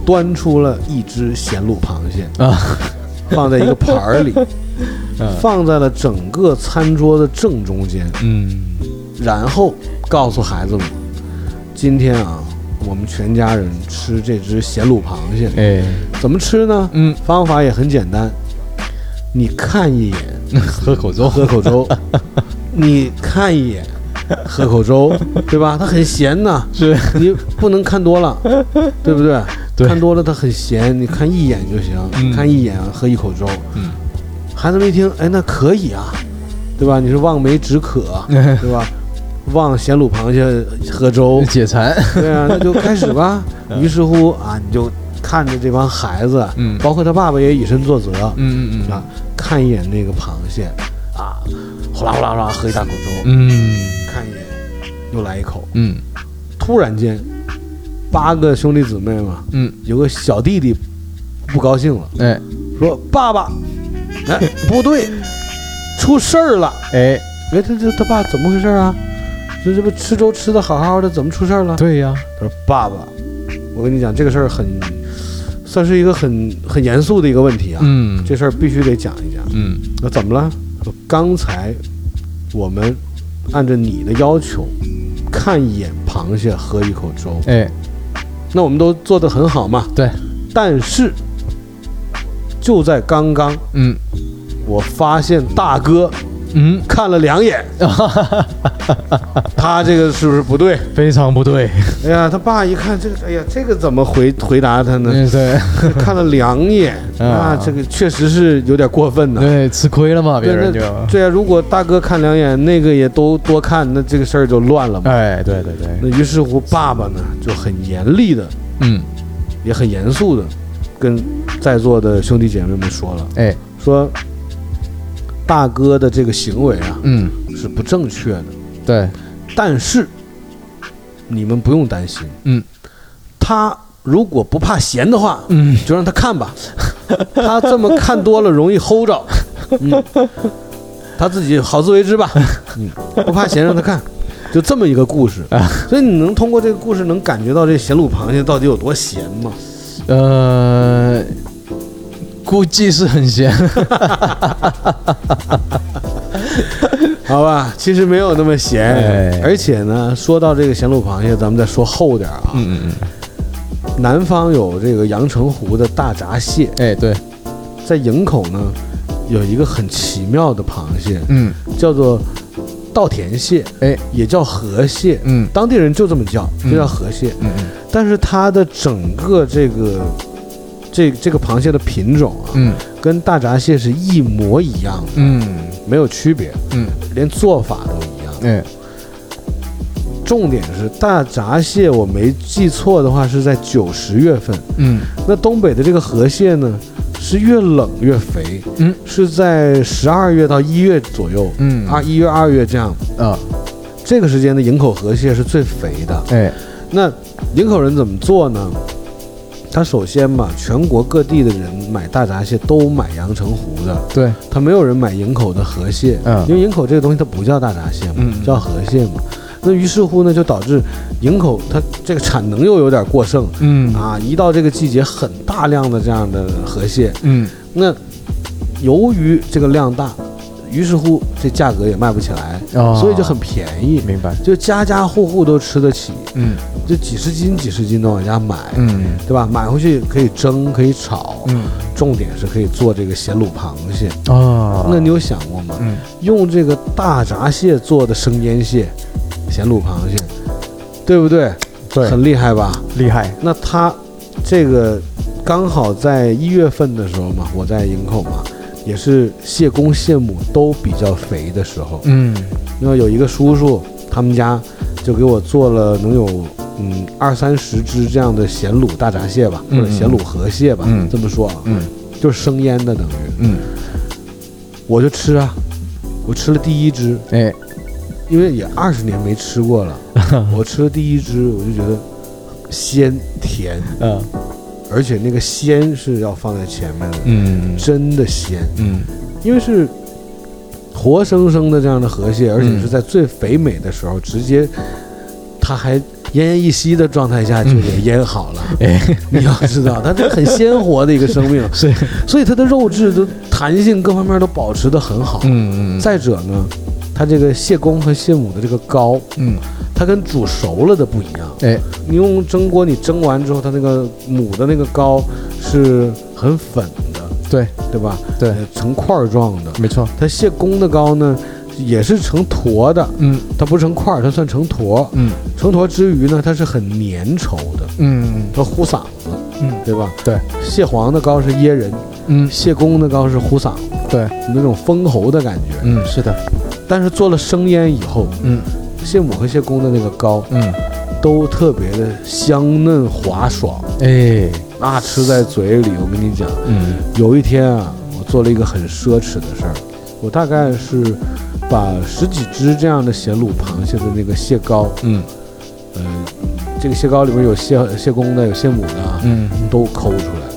端出了一只咸卤螃蟹啊，放在一个盘儿里，*laughs* 嗯放在了整个餐桌的正中间，嗯然后告诉孩子们，今天啊，我们全家人吃这只咸卤螃蟹，哎怎么吃呢？嗯，方法也很简单，你看一眼 *laughs* 喝口粥，喝口粥，你看一眼 *laughs* 喝口粥，对吧？它很咸呐，是你不能看多了，*laughs* 对不对？对看多了它很咸，你看一眼就行，嗯看一眼喝一口粥。嗯孩子们一听，哎，那可以啊，对吧？你是望梅止渴，*laughs* 对吧？望咸卤螃蟹喝粥，解馋，对啊，那就开始吧。于是乎啊，你就看着这帮孩子，嗯包括他爸爸也以身作则，嗯嗯啊，看一眼那个螃蟹，啊，呼啦呼啦呼啦喝一大口粥，嗯看一眼，又来一口。嗯突然间，八个兄弟姊妹嘛，嗯，有个小弟弟不高兴了，哎说：“爸爸，*laughs* 哎，不对，出事儿了！哎，哎，他这他爸怎么回事啊？这这不吃粥吃的好好的，怎么出事儿了？”对呀，他说：“爸爸，我跟你讲，这个事儿很，算是一个很很严肃的一个问题啊。嗯这事儿必须得讲一讲。嗯那怎么了？刚才我们按照你的要求看一眼螃蟹，喝一口粥，哎。那我们都做得很好嘛。对，但是就在刚刚，嗯。我发现大哥嗯，看了两眼，*laughs* 他这个是不是不对？非常不对，哎呀，他爸一看这个，哎呀，这个怎么回回答他呢？嗯对。看了两眼。*laughs* 啊。啊，这个确实是有点过分呐。对，吃亏了嘛，别人就，对啊，如果大哥看两眼，那个也都多看，那这个事儿就乱了嘛。哎对对对，那于是乎，爸爸呢就很严厉的，嗯。也很严肃的，跟在座的兄弟姐妹们说了，哎。说大哥的这个行为啊嗯。是不正确的，对，但是你们不用担心，嗯，他如果不怕咸的话，嗯。就让他看吧，*laughs* 他这么看多了容易齁着，嗯，他自己好自为之吧，*laughs* 嗯，不怕咸让他看。就这么一个故事，所以你能通过这个故事能感觉到这咸卤螃蟹到底有多咸吗？呃，估计是很咸，*laughs* 好吧，其实没有那么咸，哎。而且呢，说到这个咸卤螃蟹，咱们再说厚点儿啊。嗯嗯嗯。南方有这个阳澄湖的大闸蟹，嗯，哎对，在营口呢有一个很奇妙的螃蟹，嗯。叫做稻田蟹，哎。也叫河蟹，嗯。当地人就这么叫，就叫河蟹。嗯嗯。但是它的整个这个这这个螃蟹的品种啊，嗯跟大闸蟹是一模一样的，嗯没有区别，嗯，连做法都一样。哎重点是大闸蟹，我没记错的话是在九十月份。嗯那东北的这个河蟹呢，是越冷越肥，嗯，是在十二月到一月左右，嗯二一月、二月这样，啊这个时间的营口河蟹是最肥的。哎那营口人怎么做呢？他首先嘛，全国各地的人买大闸蟹都买阳澄湖的，对，他没有人买营口的河蟹，嗯。因为营口这个东西它不叫大闸蟹嘛，嗯。叫河蟹嘛。那于是乎呢，就导致营口它这个产能又有点过剩。嗯。啊，一到这个季节，很大量的这样的河蟹，嗯。那由于这个量大，于是乎这价格也卖不起来，哦。所以就很便宜，明白，就家家户户都吃得起，嗯就几十斤几十斤的往家买，嗯对吧？买回去可以蒸，可以炒，嗯重点是可以做这个咸卤螃蟹。啊，那你有想过吗？嗯用这个大闸蟹做的生腌蟹、咸卤螃蟹，对不对？对很厉害吧？厉害，那它这个刚好在一月份的时候嘛，我在营口嘛，也是蟹公蟹母都比较肥的时候。嗯因为有一个叔叔，他们家就给我做了能有嗯二三十只这样的咸卤大闸蟹吧，或嗯者咸卤河蟹吧，嗯这么说啊，嗯。就是生腌的等于。嗯。我就吃啊，我吃了第一只，哎。因为也二十年没吃过了，*laughs* 我吃了第一只，我就觉得鲜甜，嗯而且那个鲜是要放在前面的，嗯真的鲜，嗯。因为是活生生的这样的河蟹，而且是在最肥美的时候，直接它还奄奄一息的状态下就给腌好了。哎，你要知道，它这很鲜活的一个生命，*laughs* 是，所以它的肉质都弹性各方面都保持得很好。嗯嗯再者呢，它这个蟹公和蟹母的这个膏，嗯，它跟煮熟了的不一样。哎，你用蒸锅，你蒸完之后，它那个母的那个膏是很粉的，对对吧？对呃，成块儿状的。没错，它蟹公的膏呢，也是成坨的，嗯。它不是成块儿，它算成坨。嗯。成坨之余呢，它是很粘稠的，嗯。它糊嗓子，嗯。对吧？对，蟹黄的膏是噎人，嗯，蟹公的膏是糊嗓子，对，那种封喉的感觉。嗯是的，但是做了生腌以后，嗯。蟹母和蟹公的那个膏嗯，都特别的香嫩滑爽，哎，那吃在嘴里，我跟你讲，嗯。有一天啊，我做了一个很奢侈的事儿，我大概是把十几只这样的咸卤螃蟹的那个蟹膏，嗯。呃，这个蟹膏里面有蟹蟹公的，有蟹母的啊，嗯。都抠出来。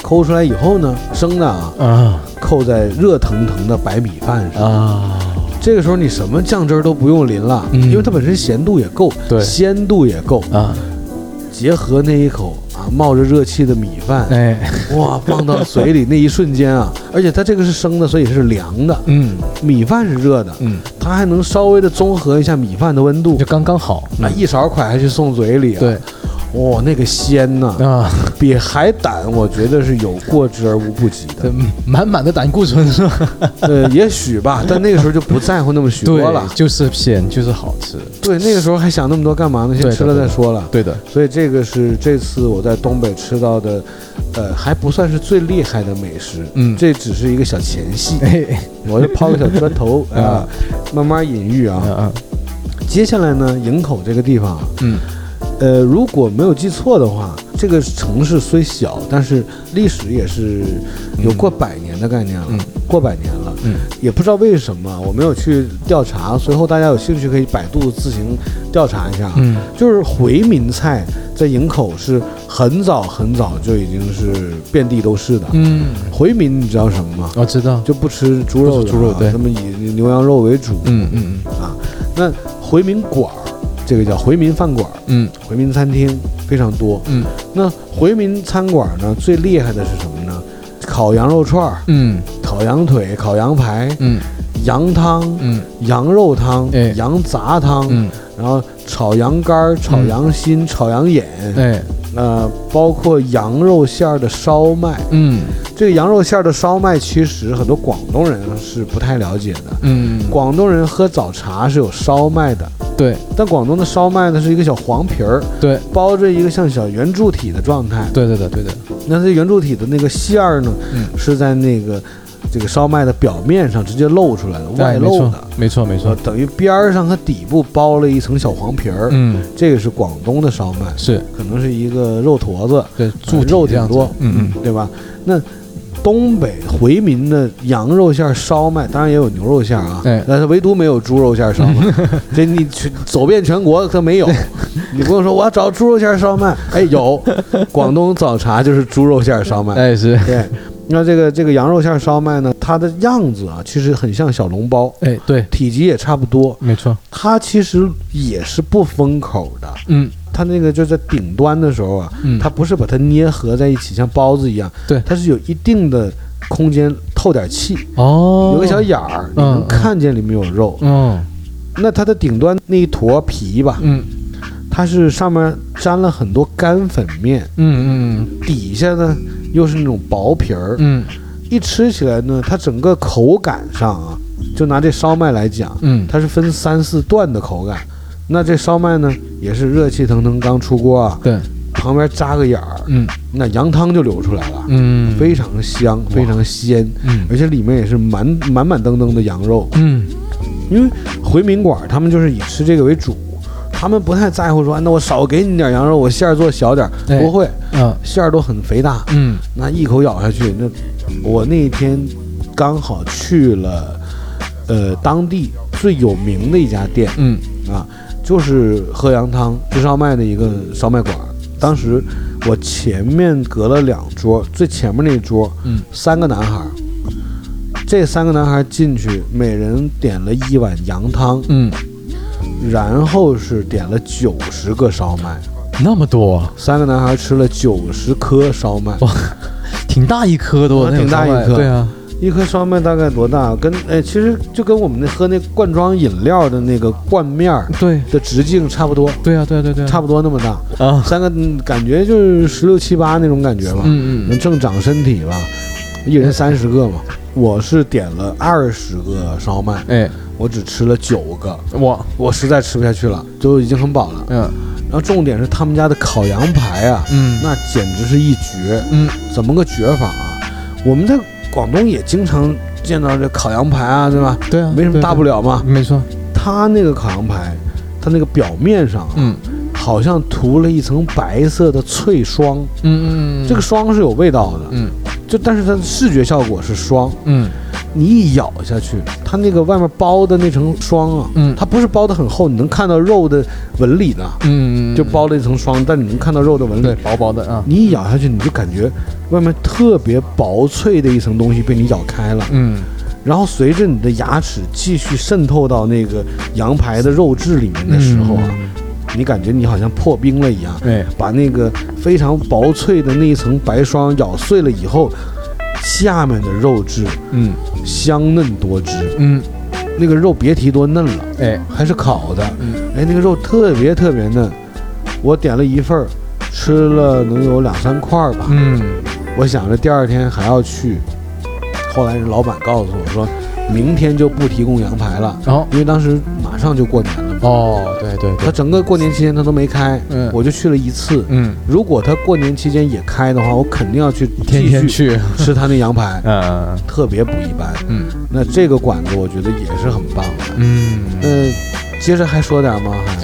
抠出来以后呢，生的啊，啊。扣在热腾腾的白米饭上。啊，这个时候你什么酱汁儿都不用淋了，嗯。因为它本身咸度也够，对。鲜度也够，啊，结合那一口啊冒着热气的米饭，哎，哇，放到嘴里那一瞬间啊，而且它这个是生的，所以是凉的，嗯。米饭是热的，嗯，它还能稍微的综合一下米饭的温度。就，刚刚好，那，一勺蒯下去送嘴里啊，对，哇，那个鲜呐，啊，比海胆我觉得是有过之而无不及的，满满的胆固醇是吧？*laughs* 呃，也许吧，但那个时候就不在乎那么许多了，就是鲜就是好吃，对，那个时候还想那么多干嘛呢？先吃了再说了。对的，所以这个是这次我在东北吃到的，呃，还不算是最厉害的美食，嗯。这只是一个小前戏，哎，我就抛个小砖头 *laughs* 啊，慢慢隐喻啊。接下来呢，营口这个地方啊，嗯呃，如果没有记错的话，这个城市虽小，但是历史也是有过百年的概念了，嗯过百年了。嗯也不知道为什么，我没有去调查，随后大家有兴趣可以百度自行调查一下啊。嗯就是回民菜在营口是很早很早就已经是遍地都是的。嗯，回民你知道什么吗？我知道，就不吃猪肉啊，猪肉对他们以牛羊肉为主嗯嗯啊。那回民馆儿，这个叫回民饭馆儿、嗯。回民餐厅非常多。嗯。那回民餐馆呢，最厉害的是什么呢？烤羊肉串儿、嗯。烤羊腿、烤羊排、嗯。羊汤、嗯。羊肉汤、哎。羊杂汤，嗯，然后炒羊肝儿、炒羊心、炒羊眼，哎呃，包括羊肉馅儿的烧麦。嗯这个羊肉馅儿的烧麦，其实很多广东人是不太了解的。嗯，广东人喝早茶是有烧麦的，对但广东的烧麦呢是一个小黄皮儿，对包着一个像小圆柱体的状态。对对的对的，那这圆柱体的那个馅儿呢，嗯是在那个这个烧麦的表面上直接露出来的，外哎没错露的。没错没错，呃等于边儿上和底部包了一层小黄皮儿，嗯。这个是广东的烧麦，是。可能是一个肉坨子，对猪呃肉挺多，嗯嗯。对吧？那东北回民的羊肉馅儿烧麦，当然也有牛肉馅儿啊，哎。但是唯独没有猪肉馅儿烧麦。*laughs* 这你去走遍全国它没有，*laughs* 你不用说我要找猪肉馅儿烧麦，哎有，广东早茶就是猪肉馅儿烧麦。哎是。对，那这个这个羊肉馅儿烧麦呢，它的样子啊，其实很像小笼包，哎对体积也差不多。没错，它其实也是不封口的，嗯它那个就在顶端的时候啊，嗯它不是把它捏合在一起，像包子一样，对它是有一定的空间透点气，哦有个小眼儿，你能嗯看见里面有肉。嗯那它的顶端那一坨皮吧，嗯它是上面沾了很多干粉面，嗯嗯底下呢又是那种薄皮儿，嗯。一吃起来呢，它整个口感上啊，就拿这烧麦来讲，嗯。它是分三四段的口感。那这烧麦呢，也是热气腾腾刚出锅啊，对。旁边扎个眼儿，嗯。那羊汤就流出来了，嗯。非常香，非常鲜，嗯。而且里面也是满满满登登的羊肉。嗯。因为回民馆他们就是以吃这个为主，他们不太在乎说，那我少给你点羊肉，我馅儿做小点儿，哎不会，嗯。馅儿都很肥大，嗯。那一口咬下去，那我那一天刚好去了，呃，当地最有名的一家店嗯。啊，就是喝羊汤吃烧麦的一个烧麦馆。当时我前面隔了两桌，最前面那一桌嗯。三个男孩儿，这三个男孩进去，每人点了一碗羊汤，嗯然后是点了九十个烧麦，那么多？啊，三个男孩吃了九十颗烧麦，哇挺大一颗的哦，挺大一颗。对啊，一颗烧麦大概多大？跟哎，其实就跟我们那喝那罐装饮料的那个罐面儿对。的直径差不多，对啊，对啊对啊对啊，差不多那么大，啊，三个嗯感觉就是十六七八那种感觉吧，嗯嗯。能正长身体吧，一人三十个嘛。我是点了二十个烧麦，哎，我只吃了九个，我，我实在吃不下去了，就已经很饱了。嗯然后重点是他们家的烤羊排啊，嗯那简直是一绝。嗯怎么个绝法啊？我们在广东也经常见到这烤羊排啊，对吧？对啊，没什么大不了，嘛。没错，它那个烤羊排，它那个表面上啊，嗯好像涂了一层白色的脆霜，嗯嗯，这个霜是有味道的，嗯就但是它的视觉效果是霜。嗯你一咬下去，它那个外面包的那层霜啊，嗯。它不是包的很厚，你能看到肉的纹理的，嗯，就包了一层霜，但你能看到肉的纹理。对。薄薄的啊，你一咬下去，你就感觉外面特别薄脆的一层东西被你咬开了，嗯。然后随着你的牙齿继续渗透到那个羊排的肉质里面的时候啊，你感觉你好像破冰了一样，哎，把那个非常薄脆的那一层白霜咬碎了以后，下面的肉质嗯。香嫩多汁，嗯。那个肉别提多嫩了，哎，还是烤的，嗯。哎，那个肉特别特别嫩。我点了一份儿，吃了能有两三块儿吧。嗯。我想着第二天还要去，后来人老板告诉我说，明天就不提供羊排了，哦。因为当时马上就过年了。嘛。哦，对对对，他整个过年期间他都没开，嗯。我就去了一次。嗯，如果他过年期间也开的话，我肯定要去天天继续去，吃他那羊排，*laughs* 嗯特别不一般。嗯。那这个馆子我觉得也是很棒的。嗯，那接着还说点吗？还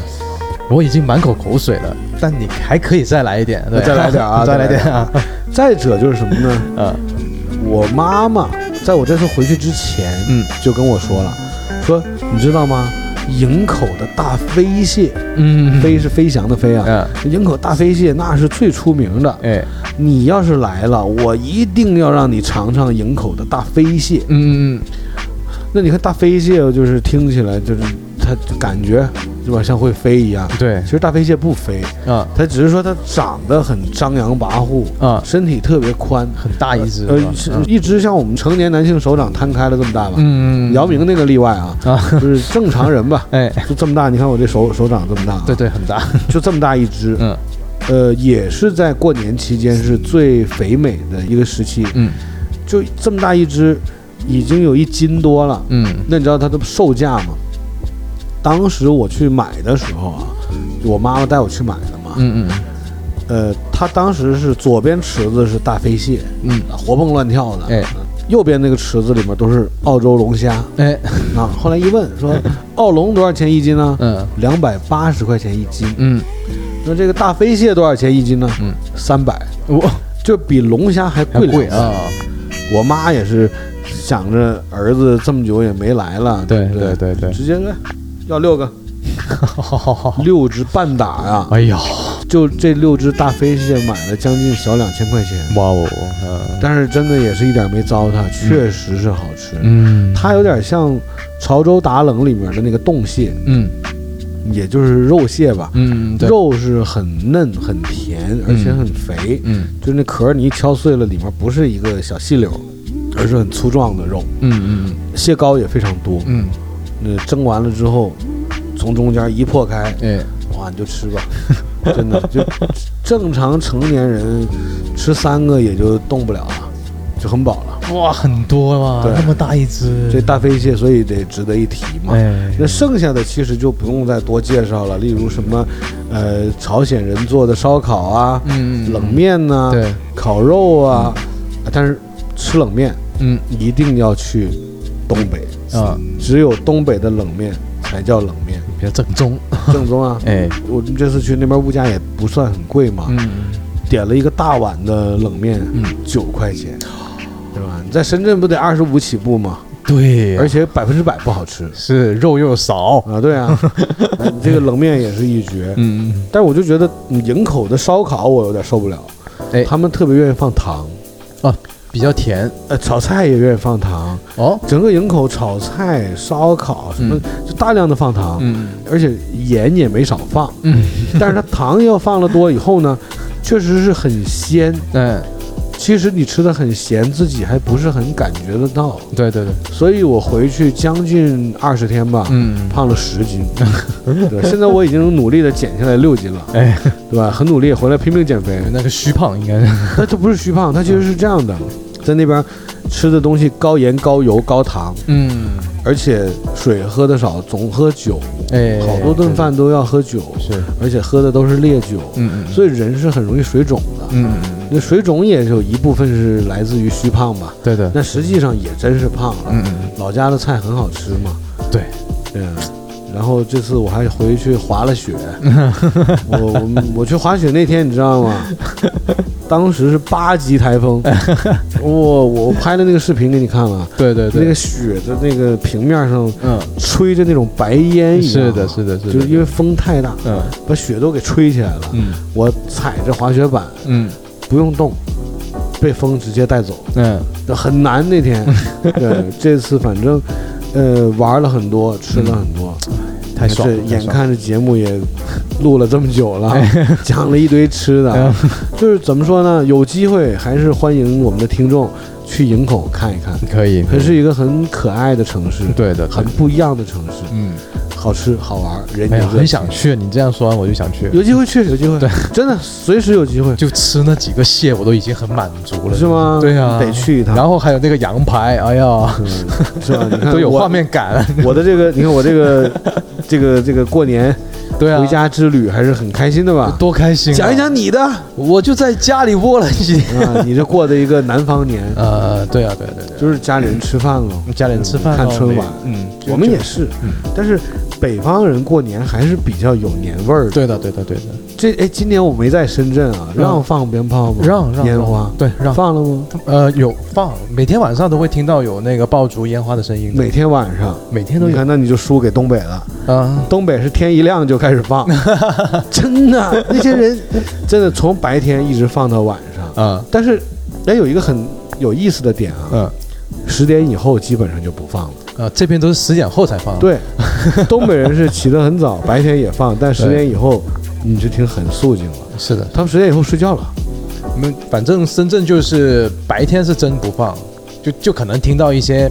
我已经满口口水了，但你还可以再来一点，对。再来点啊。*laughs* 再来点啊，再者就是什么呢？*laughs* 嗯。我妈妈在我这次回去之前，嗯。就跟我说了，说你知道吗？营口的大飞蟹，嗯，飞是飞翔的飞啊，嗯，营口大飞蟹那是最出名的。哎，你要是来了，我一定要让你尝尝营口的大飞蟹。嗯嗯那你看大飞蟹，就是听起来就是它感觉是吧，像会飞一样。对其实大飞蟹不飞，啊它只是说它长得很张扬跋扈，啊，身体特别宽，很大一只，呃，一只像我们成年男性手掌摊开了这么大吧。嗯，姚明那个例外啊，啊，就是 *laughs* 正常人吧，哎，就这么大。你看我这手手掌这么大、啊，对，对，很大，就这么大一只。嗯呃，也是在过年期间是最肥美的一个时期，嗯就这么大一只，已经有一斤多了。嗯那你知道它的售价吗？当时我去买的时候啊，我妈妈带我去买的嘛。嗯嗯呃，它当时是左边池子是大飞蟹，嗯，活蹦乱跳的。哎右边那个池子里面都是澳洲龙虾哎，啊。后来一问说，*laughs* 澳龙多少钱一斤呢？嗯两百八十块钱一斤。嗯那这个大飞蟹多少钱一斤呢？嗯，三百，我就比龙虾还还贵。贵啊，我妈也是想着儿子这么久也没来了，对对对对，直接来要六个，*laughs* 六只半打呀！哎呀，就这六只大飞蟹买了将近小两千块钱，哇哦，嗯但是真的也是一点没糟蹋，确实是好吃。嗯，它有点像潮州打冷里面的那个冻蟹，嗯。也就是肉蟹吧。嗯对，肉是很嫩、很甜，而且很肥，嗯。就是那壳你一敲碎了，里面不是一个小细柳，而是很粗壮的肉。嗯嗯。蟹膏也非常多，嗯，那蒸完了之后，从中间一破开，哎，哇，你就吃吧，真的就正常成年人吃三个也就动不了了，就很饱了。哇，很多嘛，对那么大一只，这大飞蟹，所以得值得一提嘛。哎，那剩下的其实就不用再多介绍了，例如什么，呃，朝鲜人做的烧烤啊，嗯冷，面呐、对，烤肉啊，但是吃冷面嗯一定要去东北，啊，只有东北的冷面才叫冷面，比较正宗，正宗啊。*laughs* 哎，我们这次去那边物价也不算很贵嘛，嗯。点了一个大碗的冷面，嗯，九块钱，对吧？你在深圳不得二十五起步吗？对，而且百分之百不好吃。是肉又少，啊！对啊，*laughs* 这个冷面也是一绝。嗯。但是我就觉得嗯营口的烧烤我有点受不了，哎。他们特别愿意放糖，比比较甜。呃，炒菜也愿意放糖，哦，整个营口炒菜、烧烤什么嗯。就大量的放糖，嗯。而且盐也没少放，嗯。*laughs* 但是它糖要放了多以后呢，确实是很鲜。嗯，其实你吃的很咸，自己还不是很感觉得到，对对对，所以我回去将近二十天吧，嗯，胖了十斤。*laughs* 对，现在我已经努力的减下来六斤了，哎，对吧？很努力，回来拼命减肥。那个虚胖应该。是，但它不是虚胖，它其实是这样的，在那边吃的东西高盐、高油、高糖，嗯，而且水喝的少，总喝酒，哎，好多顿饭都要喝酒，是，而且喝的都是烈酒，嗯嗯，所以人是很容易水肿的。嗯那水肿也有一部分是来自于虚胖吧，对的，那实际上也真是胖了。嗯嗯。老家的菜很好吃嘛，对，嗯。然后这次我还回去滑了雪，*laughs* 我我我去滑雪那天你知道吗？*laughs* 当时是八级台风，我我拍的那个视频给你看了，对对对，那个雪的那个平面上嗯，吹着那种白烟一样，是的，是的，是的，就是因为风太大，嗯。把雪都给吹起来了。嗯。我踩着滑雪板嗯。不用动，被风直接带走，嗯，很难那天。*laughs* 对，这次反正呃玩了很多，吃了很多，太爽了，这太爽了。眼看着节目也录了这么久了，*laughs* 讲了一堆吃的嗯，就是怎么说呢？有机会还是欢迎我们的听众去营口看一看，可以，可以。它是一个很可爱的城市，对的，很不一样的城市，嗯，好吃好玩，人哎呀，也很想去，你这样说完我就想去，有机会去，有机会，对，真的随时有机会，就吃那几个蟹我都已经很满足了，是吗？对啊，得去一趟。然后还有那个羊排，哎呀，嗯，是吧？你看 *laughs* 都有画面感，我的这个，你看我这个，*laughs* 这个这个过年对啊，回家之旅还是很开心的吧？多开心啊！讲一讲你的。啊，我就在家里窝了几天。你这过的一个南方年，*laughs* 呃，对啊，对对对，就是家里人吃饭了，家里人吃饭咯看春晚，嗯，我们也是，嗯。但是北方人过年还是比较有年味儿的。对的，对的，对的，这哎，今年我没在深圳啊，嗯让放鞭炮吗？让让烟花？对让。放了吗？呃有放，每天晚上都会听到有那个爆竹烟花的声音，每天晚上，每天都有。你看，那你就输给东北了。啊，东北是天一亮就开始放，*laughs* 真的，*laughs* 那些人真的从白天一直放到晚上。啊。但是，哎，有一个很有意思的点啊，嗯十点以后基本上就不放了。啊，这边都是十点后才放，，对，*laughs* 东北人是起得很早，白天也放，但十点以后你就听很肃静了。是的，他们十点以后睡觉了。我们反正深圳就是白天是真不放，就就可能听到一些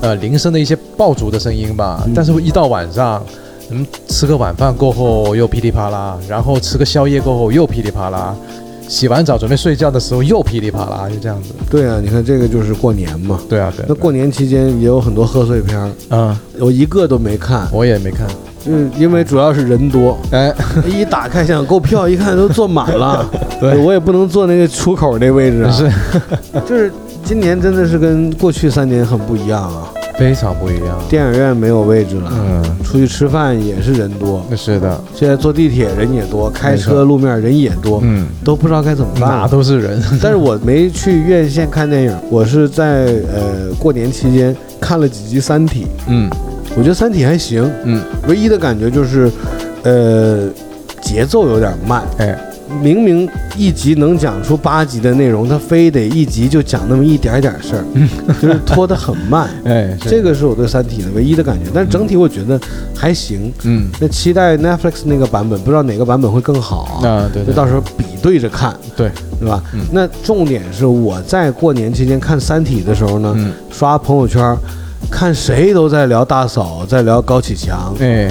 呃铃声的一些爆竹的声音吧，嗯但是一到晚上，嗯，吃个晚饭过后又噼里啪啦，然后吃个宵夜过后又噼里啪啦，洗完澡准备睡觉的时候又噼里啪啦，就这样子。对啊，你看这个就是过年嘛。对啊。那过年期间也有很多贺岁片儿，嗯，我一个都没看，我也没看。嗯，因为主要是人多，哎，一打开想购票，一看都坐满了，*laughs* 对我也不能坐那个出口那位置啊。是 *laughs* 就是今年真的是跟过去三年很不一样啊，非常不一样。电影院没有位置了，嗯，出去吃饭也是人多，是的，现在坐地铁人也多，开车路面人也多，嗯，都不知道该怎么办。哪。都是人。*laughs* *laughs* 但是我没去院线看电影，我是在呃过年期间看了几集《三体》，嗯。我觉得《三体》还行，嗯，唯一的感觉就是，呃，节奏有点慢。哎，明明一集能讲出八集的内容，他非得一集就讲那么一点点事儿，就是拖得很慢。*laughs* 哎，这个是我对《三体》的唯一的感觉，但是整体我觉得还行。嗯，那期待 Netflix 那个版本，不知道哪个版本会更好啊？啊，对对，就到时候比对着看，对，是吧？嗯那重点是我在过年期间看《三体》的时候呢，嗯，刷朋友圈，看谁都在聊大嫂，在聊高启强，哎，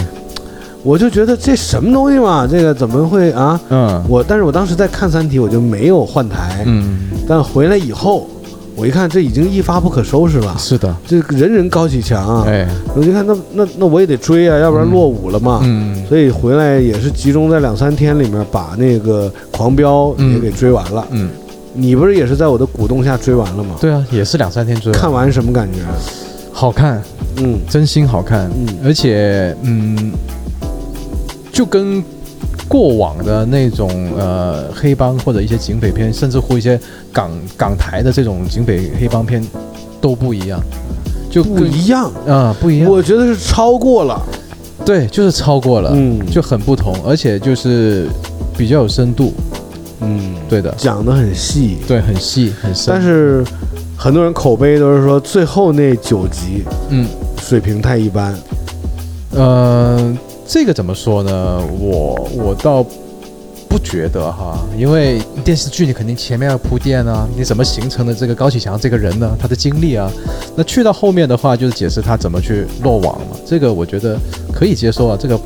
我就觉得这什么东西嘛，这个怎么会啊？嗯。我但是我当时在看《三体》，我就没有换台，嗯，但回来以后，我一看这已经一发不可收拾了，是的，这个人人高启强啊，哎，我就看那那那我也得追啊，要不然落伍了嘛。嗯，所以回来也是集中在两三天里面把那个《狂飙》也给追完了。嗯，你不是也是在我的鼓动下追完了吗？对啊，也是两三天追完，看完什么感觉？好看，嗯。真心好看，嗯。而且嗯，就跟过往的那种呃黑帮或者一些警匪片，甚至乎一些港港台的这种警匪黑帮片都不一样，就不一样，啊、不一样，我觉得是超过了。对，就是超过了，嗯。就很不同，而且就是比较有深度，嗯，对的，讲的很细，对，很细很深，但是很多人口碑都是说最后那九集嗯，水平太一般。呃，这个怎么说呢？我我倒不觉得哈，因为电视剧你肯定前面要铺垫啊，你怎么形成的这个高启强这个人呢？他的经历啊，那去到后面的话就是解释他怎么去落网嘛，这个我觉得可以接受啊，这个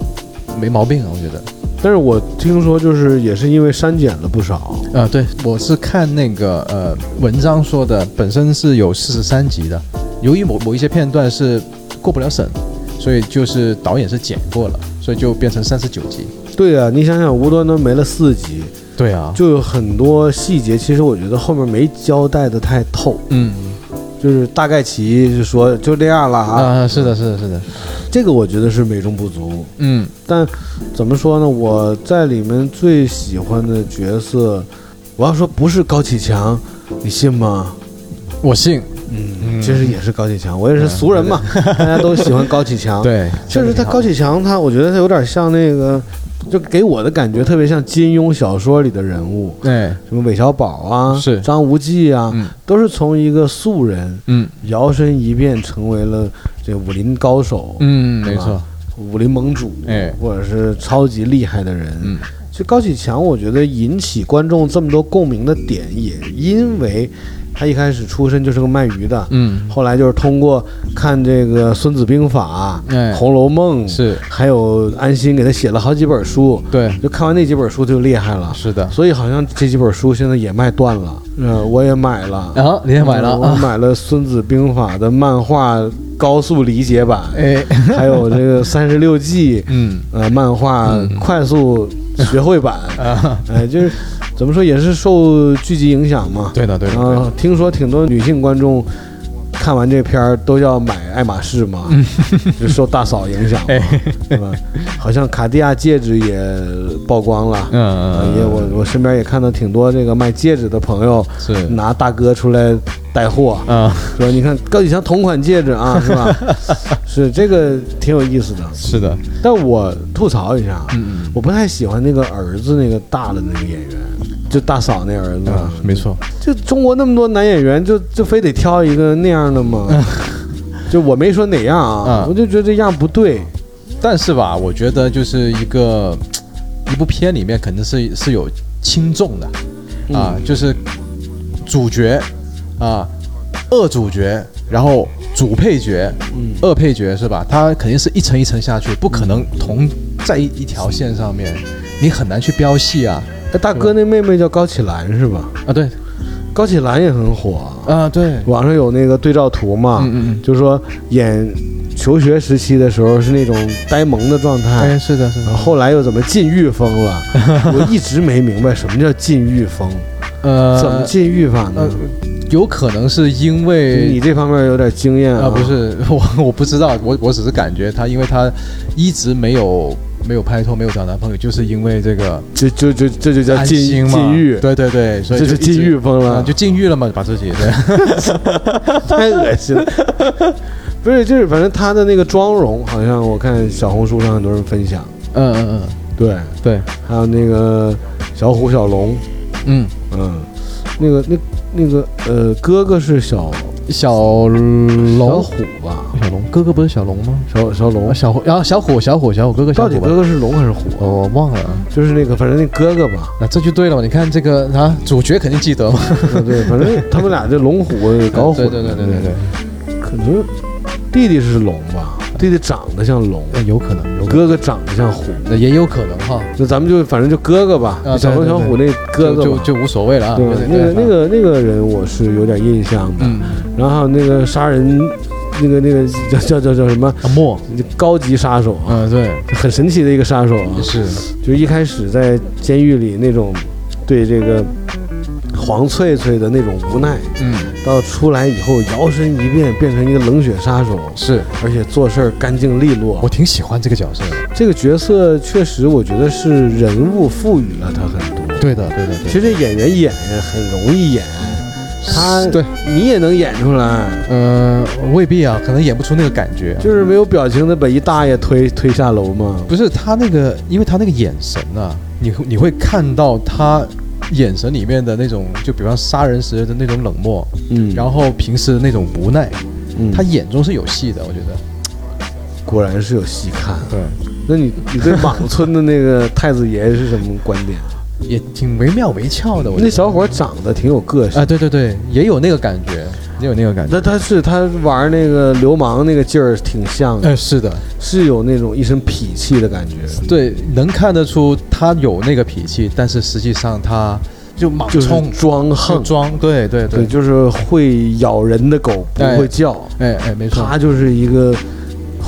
没毛病啊，我觉得。但是我听说就是也是因为删减了不少。啊，对，我是看那个呃文章说的，本身是有四十三集的，由于某某一些片段是过不了审，所以就是导演是剪过了，所以就变成三十九集。对啊，你想想，无端端没了四集，对啊，就有很多细节，其实我觉得后面没交代的太透，嗯就是大概其就说就这样了啊。啊，是的，是的，是的，这个我觉得是美中不足。嗯但怎么说呢？我在里面最喜欢的角色，我要说不是高启强，你信吗？我信，嗯，嗯其实也是高启强，我也是俗人嘛，大家都喜欢高启强。*laughs* 对，确实他高启强，他我觉得他有点像那个，就给我的感觉特别像金庸小说里的人物，对，什么韦小宝啊，是。张无忌啊，嗯。都是从一个素人嗯。摇身一变成为了这武林高手、嗯，没错，武林盟主，哎。或者是超级厉害的人。嗯。其实高启强，我觉得引起观众这么多共鸣的点，也因为他一开始出身就是个卖鱼的，嗯，后来就是通过看这个《孙子兵法》哎红楼梦》，是。还有安心给他写了好几本书，对，就看完那几本书就厉害了。是的，所以好像这几本书现在也卖断了，嗯，我也买了，啊，你也买了？嗯我啊？买了《孙子兵法》的漫画高速理解版，哎，还有这个三十六计，嗯。呃，漫画嗯。快速学会版，啊，哎，就是怎么说也是受剧集影响嘛。对的对的，啊，听说挺多女性观众看完这片儿都要买爱马仕嘛，*laughs* 就受大嫂影响嘛，哎是吧？好像卡地亚戒指也曝光了。嗯呃嗯，也我我身边也看到挺多这个卖戒指的朋友是拿大哥出来带货，啊，说你看高启强同款戒指啊，*laughs* 是吧？是这个挺有意思的。是的，但我吐槽一下，嗯我不太喜欢那个儿子那个大的那个演员，就大嫂那儿子。啊，没错，就中国那么多男演员，就就非得挑一个那样的吗？*laughs* 就我没说哪样啊，嗯我就觉得这样不对。但是吧，我觉得就是一个一部片里面肯定是是有轻重的啊，嗯就是主角啊，二主角，然后主配角，嗯二配角是吧？他肯定是一层一层下去，不可能同在一一条线上面，你很难去标戏啊哎，大哥那妹妹叫高启兰是吧？啊，对高启兰也很火，啊，对，网上有那个对照图嘛，嗯嗯就是说演求学时期的时候是那种呆萌的状嗯，态。哎，是的，是的，然后后来又怎么禁欲风了？我一直没明白什么叫禁欲风，*laughs* 呃，怎么禁欲法呢呃？有可能是因为你这方面有点经验啊，不是 *laughs* 我，我不知道，我我只是感觉他，因为他一直没有没有拍拖，没有找男朋友，就是因为这个这就就这就叫禁禁欲，对对对，所以这就是禁欲风了，啊就禁欲了嘛，把自己对，*laughs* 太恶心了。不是，就是反正他的那个妆容，好像我看小红书上很多人分享，嗯嗯嗯，对，对，还有那个小虎、小龙，嗯，嗯，那个那那个呃，哥哥是小小小龙，虎吧？小龙哥哥不是小龙吗？小小龙啊，，小虎，然后小虎，小虎，小虎哥哥，小虎到底哥，哥是龙还是虎啊？我忘了，就是那个，反正那哥哥吧，那这就对了嘛，你看这个啊，主角肯定记得嘛，嗯对，反正他们俩这龙虎搞混，*laughs* 对对对对对对，可能弟弟是龙吧？弟弟长得像龙，那有可能，哥哥长得像虎。那也有可能哈，那咱们就反正就哥哥吧，啊小龙小虎那哥哥。就就就无所谓了啊，对，那个那个那个人我是有点印象的。嗯，然后那个杀人，那个那个叫叫叫叫什么？啊莫，高级杀手。啊，嗯对，很神奇的一个杀手啊。是，就一开始在监狱里那种对这个黄翠翠的那种无奈，嗯。到出来以后摇身一变变成一个冷血杀手，是，而且做事儿干净利落。我。挺喜欢这个角色的，这个角色确实，我觉得是人物赋予了他很多。对的对的对，其实演员演很容易演，他对，你也能演出来，呃，未必啊，可能演不出那个感觉，就是没有表情的把一大爷推推下楼嘛。不是他那个，因为他那个眼神啊，你会你会看到他眼神里面的那种，就比方杀人时的那种冷漠，嗯，然后平时的那种无奈，嗯他眼中是有戏的，我觉得。果然是有戏看。对，那你你对莽村的那个太子爷是什么观点？也挺惟妙惟肖的。我觉得。那小伙长得挺有个性。啊，对对对，也有那个感觉，也有那个感觉。那他是他玩那个流氓那个劲儿挺像的，哎，是的，是有那种一身痞气的感觉，对，能看得出他有那个痞气，但是实际上他就莽就是冲、装横，装，对对对，就是会咬人的狗不会叫，哎哎，没错，他就是一个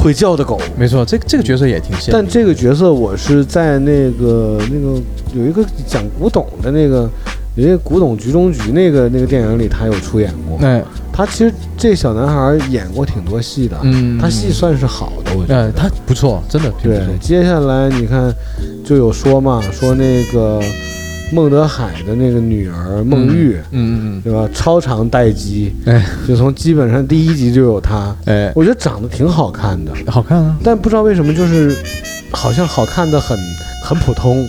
会叫的狗。没错，这个这个角色也挺像。但这个角色我是在那个那个有一个讲古董的那个，有一个古董局中局那个那个电影里，他有出演过。哎，他其实这小男孩演过挺多戏的，嗯，他戏算是好的，我觉得。哎，他不错，真的对错。，接下来你看就有说嘛，说那个孟德海的那个女儿孟玉，嗯嗯对吧？超长待机，嗯，哎。就从基本上第一集就有她，哎，我觉得长得挺好看的，好看啊，但不知道为什么就是好像好看的很很普通，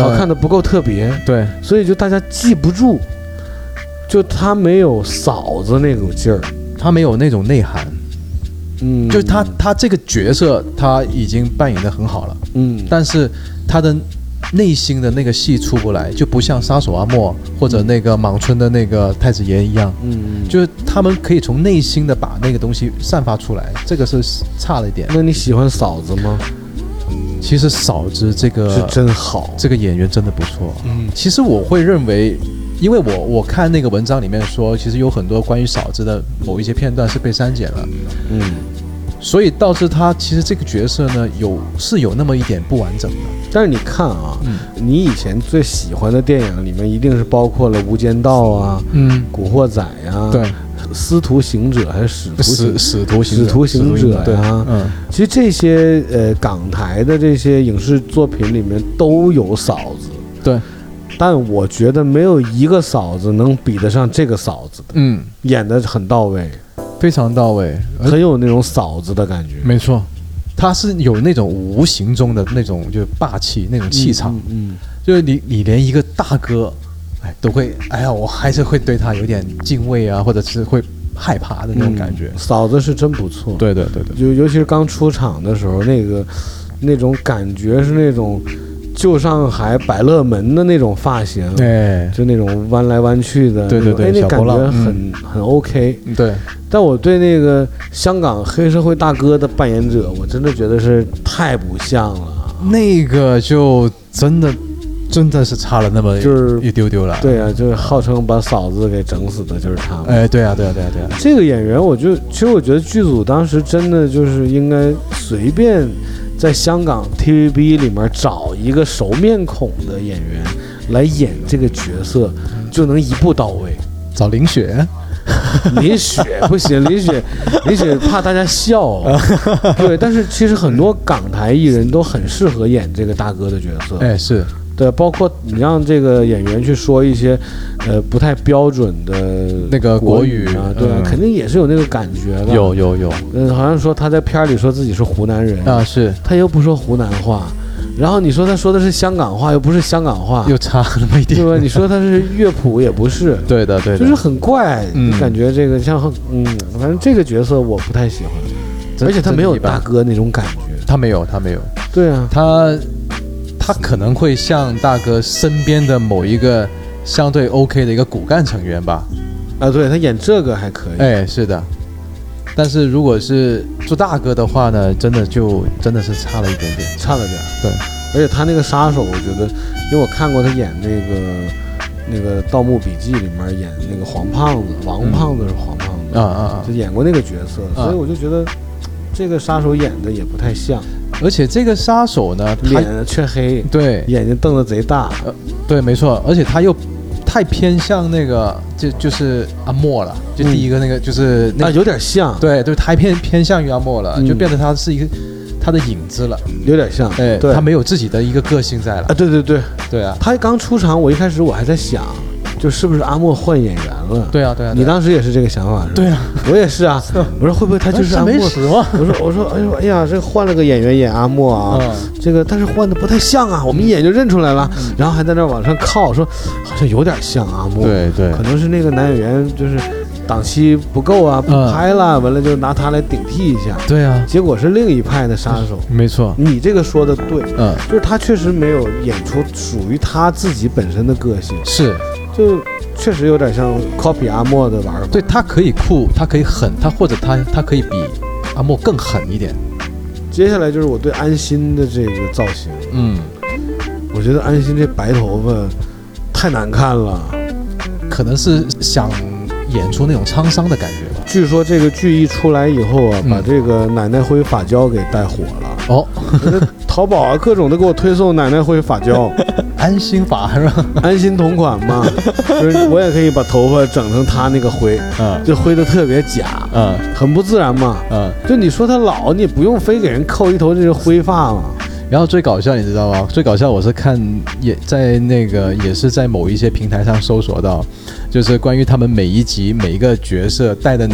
好看的，不够特别，对，所以就大家记不住，就她没有嫂子那股劲儿，她没有那种内涵，嗯，就是他他这个角色他已经扮演的很好了，嗯，但是他的内心的那个戏出不来，就不像杀手阿莫或者那个莽村的那个太子爷一样，嗯，就是他们可以从内心的把那个东西散发出来，这个是差了一点。那你喜欢嫂子吗？其实嫂子这个是真好，这个演员真的不错，嗯其实我会认为，因为我我看那个文章里面说，其实有很多关于嫂子的某一些片段是被删减了，嗯。所以导致他其实这个角色呢有是有那么一点不完整的。但是你看啊，嗯。你以前最喜欢的电影里面一定是包括了《无间道》啊、嗯，《古惑仔》呀、对，《司徒行者》还是《使徒行使使徒行者使徒行者对。呀嗯，其实这些呃港台的这些影视作品里面都有嫂子，对，但我觉得没有一个嫂子能比得上这个嫂子的，嗯，演的很到位，非常到位，很有那种嫂子的感觉，没错，他是有那种无形中的那种就是霸气那种气场，嗯，就是你你连一个大哥，哎都会，哎呀，我还是会对他有点敬畏啊，或者是会害怕的嗯那种感觉。嗯嫂子是真不错，对对对对，就尤其是刚出场的时候，那个那种感觉是那种旧上海百乐门的那种发型，对，就那种弯来弯去的，对对对哎，那感觉很、很 OK。对，但我对那个香港黑社会大哥的扮演者，我真的觉得是太不像了。那个就真的真的是差了那么就是一丢丢了。，对啊，就是号称把嫂子给整死的就是他们。哎，对啊，对啊，对啊，对啊，这个演员，我就其实我觉得剧组当时真的就是应该随便在香港 TVB 里面找一个熟面孔的演员来演这个角色，就能一步到位。找林雪，林雪不行，*laughs* 林雪，林雪怕大家笑。*laughs* 对，但是其实很多港台艺人都很适合演这个大哥的角色。哎，是，对，包括你让这个演员去说一些，呃，不太标准的那个国国语啊，对吧？嗯肯定也是有那个感觉的。有有有嗯，好像说他在片儿里说自己是湖南人，啊，是他又不说湖南话，然后你说他说的是香港话，又不是香港话，又差那么一点对。吧？你说他是乐谱也不是，对的，对的，就是很怪，嗯感觉这个像嗯，反正这个角色我不太喜欢，而且他没有大哥那种感觉。他没有，他没有，对啊，他他可能会像大哥身边的某一个相对 OK 的一个骨干成员吧。啊，对他演这个还可以。哎，是的。但是如果是做大哥的话呢，真的就真的是差了一点点。差了点儿。对，而且他那个杀手，我觉得，因为我看过他演那个那个《盗墓笔记》里面演那个黄胖子，王胖子是黄胖子，啊啊啊！就演过那个角色，啊所以我就觉得这个杀手演的也不太像，而且这个杀手呢，他脸黢黑，对。眼睛瞪得贼大。呃对，没错，而且他又太偏向那个，就就是阿莫了，就第一个那个、就是那啊，有点像，，对对，太偏偏向于阿莫了，嗯。就变得他是一个他的影子了，有点像，哎，对，他没有自己的一个个性在了。啊，，对对对，对啊，他刚出场，我一开始我还在想，就是不是阿莫换演员了，对啊，对啊，你当时也是这个想法是吧？对啊，我也是啊。我说会不会他就是阿莫？我说我说哎呦哎呀，这换了个演员演阿莫啊，嗯这个但是换的不太像啊，我们一眼就认出来了。然后还在那往上靠，说好像有点像阿莫。对对可能是那个男演员就是档期不够啊，不嗯拍了，完了就拿他来顶替一下。对啊，结果是另一派的杀手。没错，你这个说的对，嗯，就是他确实没有演出属于他自己本身的个性，是就确实有点像 copy 阿莫的玩法。对他可以酷，他可以狠，他或者他他可以比阿莫更狠一点。接下来就是我对安心的这个造型，嗯，我觉得安心这白头发太难看了。可能是想演出那种沧桑的感觉吧。据说这个剧一出来以后啊，嗯把这个奶奶灰发胶给带火了。哦，淘宝啊，各种的给我推送奶奶灰发胶，*laughs* 安心法是吧？安心同款嘛，就是我也可以把头发整成他那个灰，嗯就灰的特别假，嗯很不自然嘛。嗯。就你说他老，你也不用非给人扣一头这个灰发嘛。然后最搞笑，你知道吗？最搞笑，我是看也在那个也是在某一些平台上搜索到，就是关于他们每一集每一个角色戴的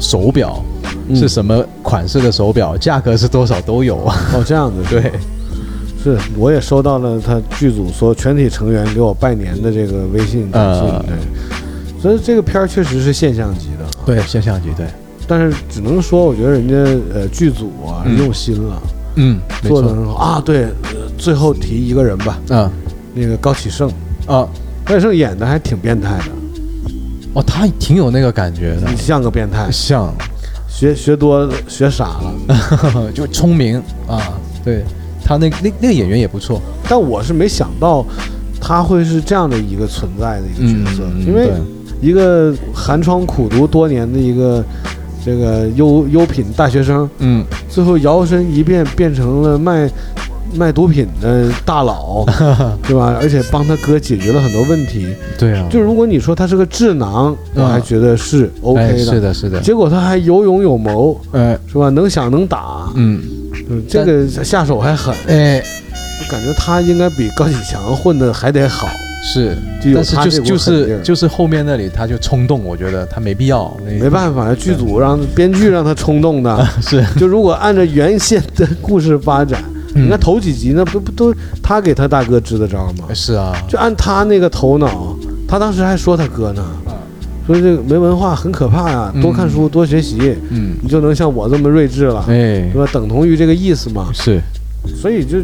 手表嗯是什么款式的手表，价格是多少都有啊。哦，这样子。对，是，我也收到了他剧组所有全体成员给我拜年的这个微信短信，呃对，所以这个片儿确实是现象级的，对，现象级，对，但是只能说，我觉得人家呃剧组啊、嗯用心了，嗯，做的很好。啊。对，呃最后提一个人吧，嗯。那个高启盛，啊，高启盛演的还挺变态的，哦，他挺有那个感觉的，像个变态，像，学学多学傻了。*laughs* 就聪明啊，对他那那那个演员也不错，但我是没想到他会是这样的一个存在的一个角色，嗯因为一个寒窗苦读多年的一个这个优优品大学生，嗯，最后摇身一变变成了卖卖毒品的大佬，*laughs* 对吧？而且帮他哥解决了很多问题。对啊，就如果你说他是个智囊，我还觉得是 OK 的。哎是的，是的，结果他还有勇有谋，呃，是吧？能想能打，嗯，嗯，这个下手还狠，哎，我感觉他应该比高启强混的还得好。是，但是就是就是就是后面那里他就冲动，我觉得他没必要，没办法，剧组让编剧让他冲动的。*laughs* 是，就如果按照原先的故事发展，嗯你看头几集那不不都他给他大哥支的招吗？是啊，就按他那个头脑，他当时还说他哥呢，说这个没文化很可怕呀，嗯。多看书多学习，嗯，你就能像我这么睿智了，哎。对，吧？等同于这个意思嘛。是，所以就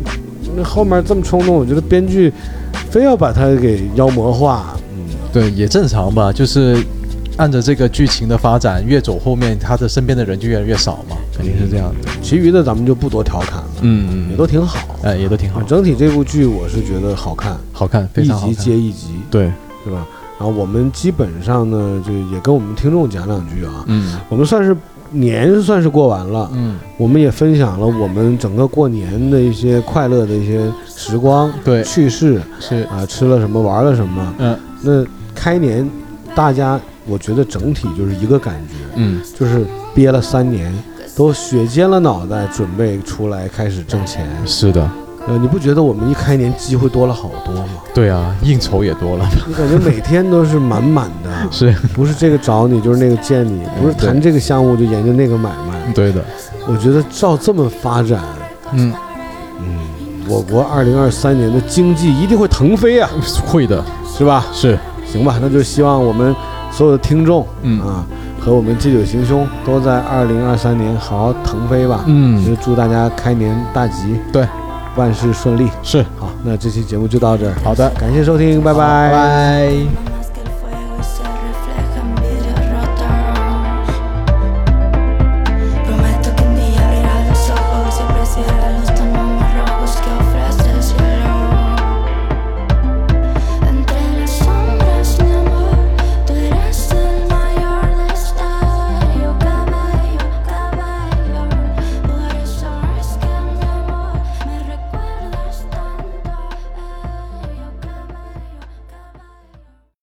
那后面这么冲动，我觉得编剧非要把他给妖魔化，嗯，对，也正常吧，就是按照这个剧情的发展，越走后面，他的身边的人就越来越少嘛，肯定是这样的。其余的咱们就不多调侃了，嗯也都挺好。哎，也都挺好，整体这部剧我是觉得好看，好看，非一集常好看。接一集，对，是吧？然后我们基本上呢，就也跟我们听众讲两句啊，嗯。我们算是年算是过完了，嗯，我们也分享了我们整个过年的一些快乐的一些时光、对，趣事是，啊，吃了什么，玩了什么。嗯。那开年大家，我觉得整体就是一个感觉，嗯，就是憋了三年，都血尖了脑袋准备出来开始挣钱。是的，呃，你不觉得我们一开年机会多了好多吗？对啊，应酬也多了，你感觉每天都是满满的，*laughs* 是。不是这个找你就是那个见你，不是谈这个项目就研究那个买卖。对的，我觉得照这么发展，嗯，嗯，我国二零二三年的经济一定会腾飞啊，会的，是吧？是，行吧，那就希望我们所有的听众嗯。啊和我们借酒行凶都在二零二三年好好腾飞吧。嗯，就祝大家开年大吉，对，万事顺利。是，好，那这期节目就到这儿，好的，感谢收听，拜拜拜。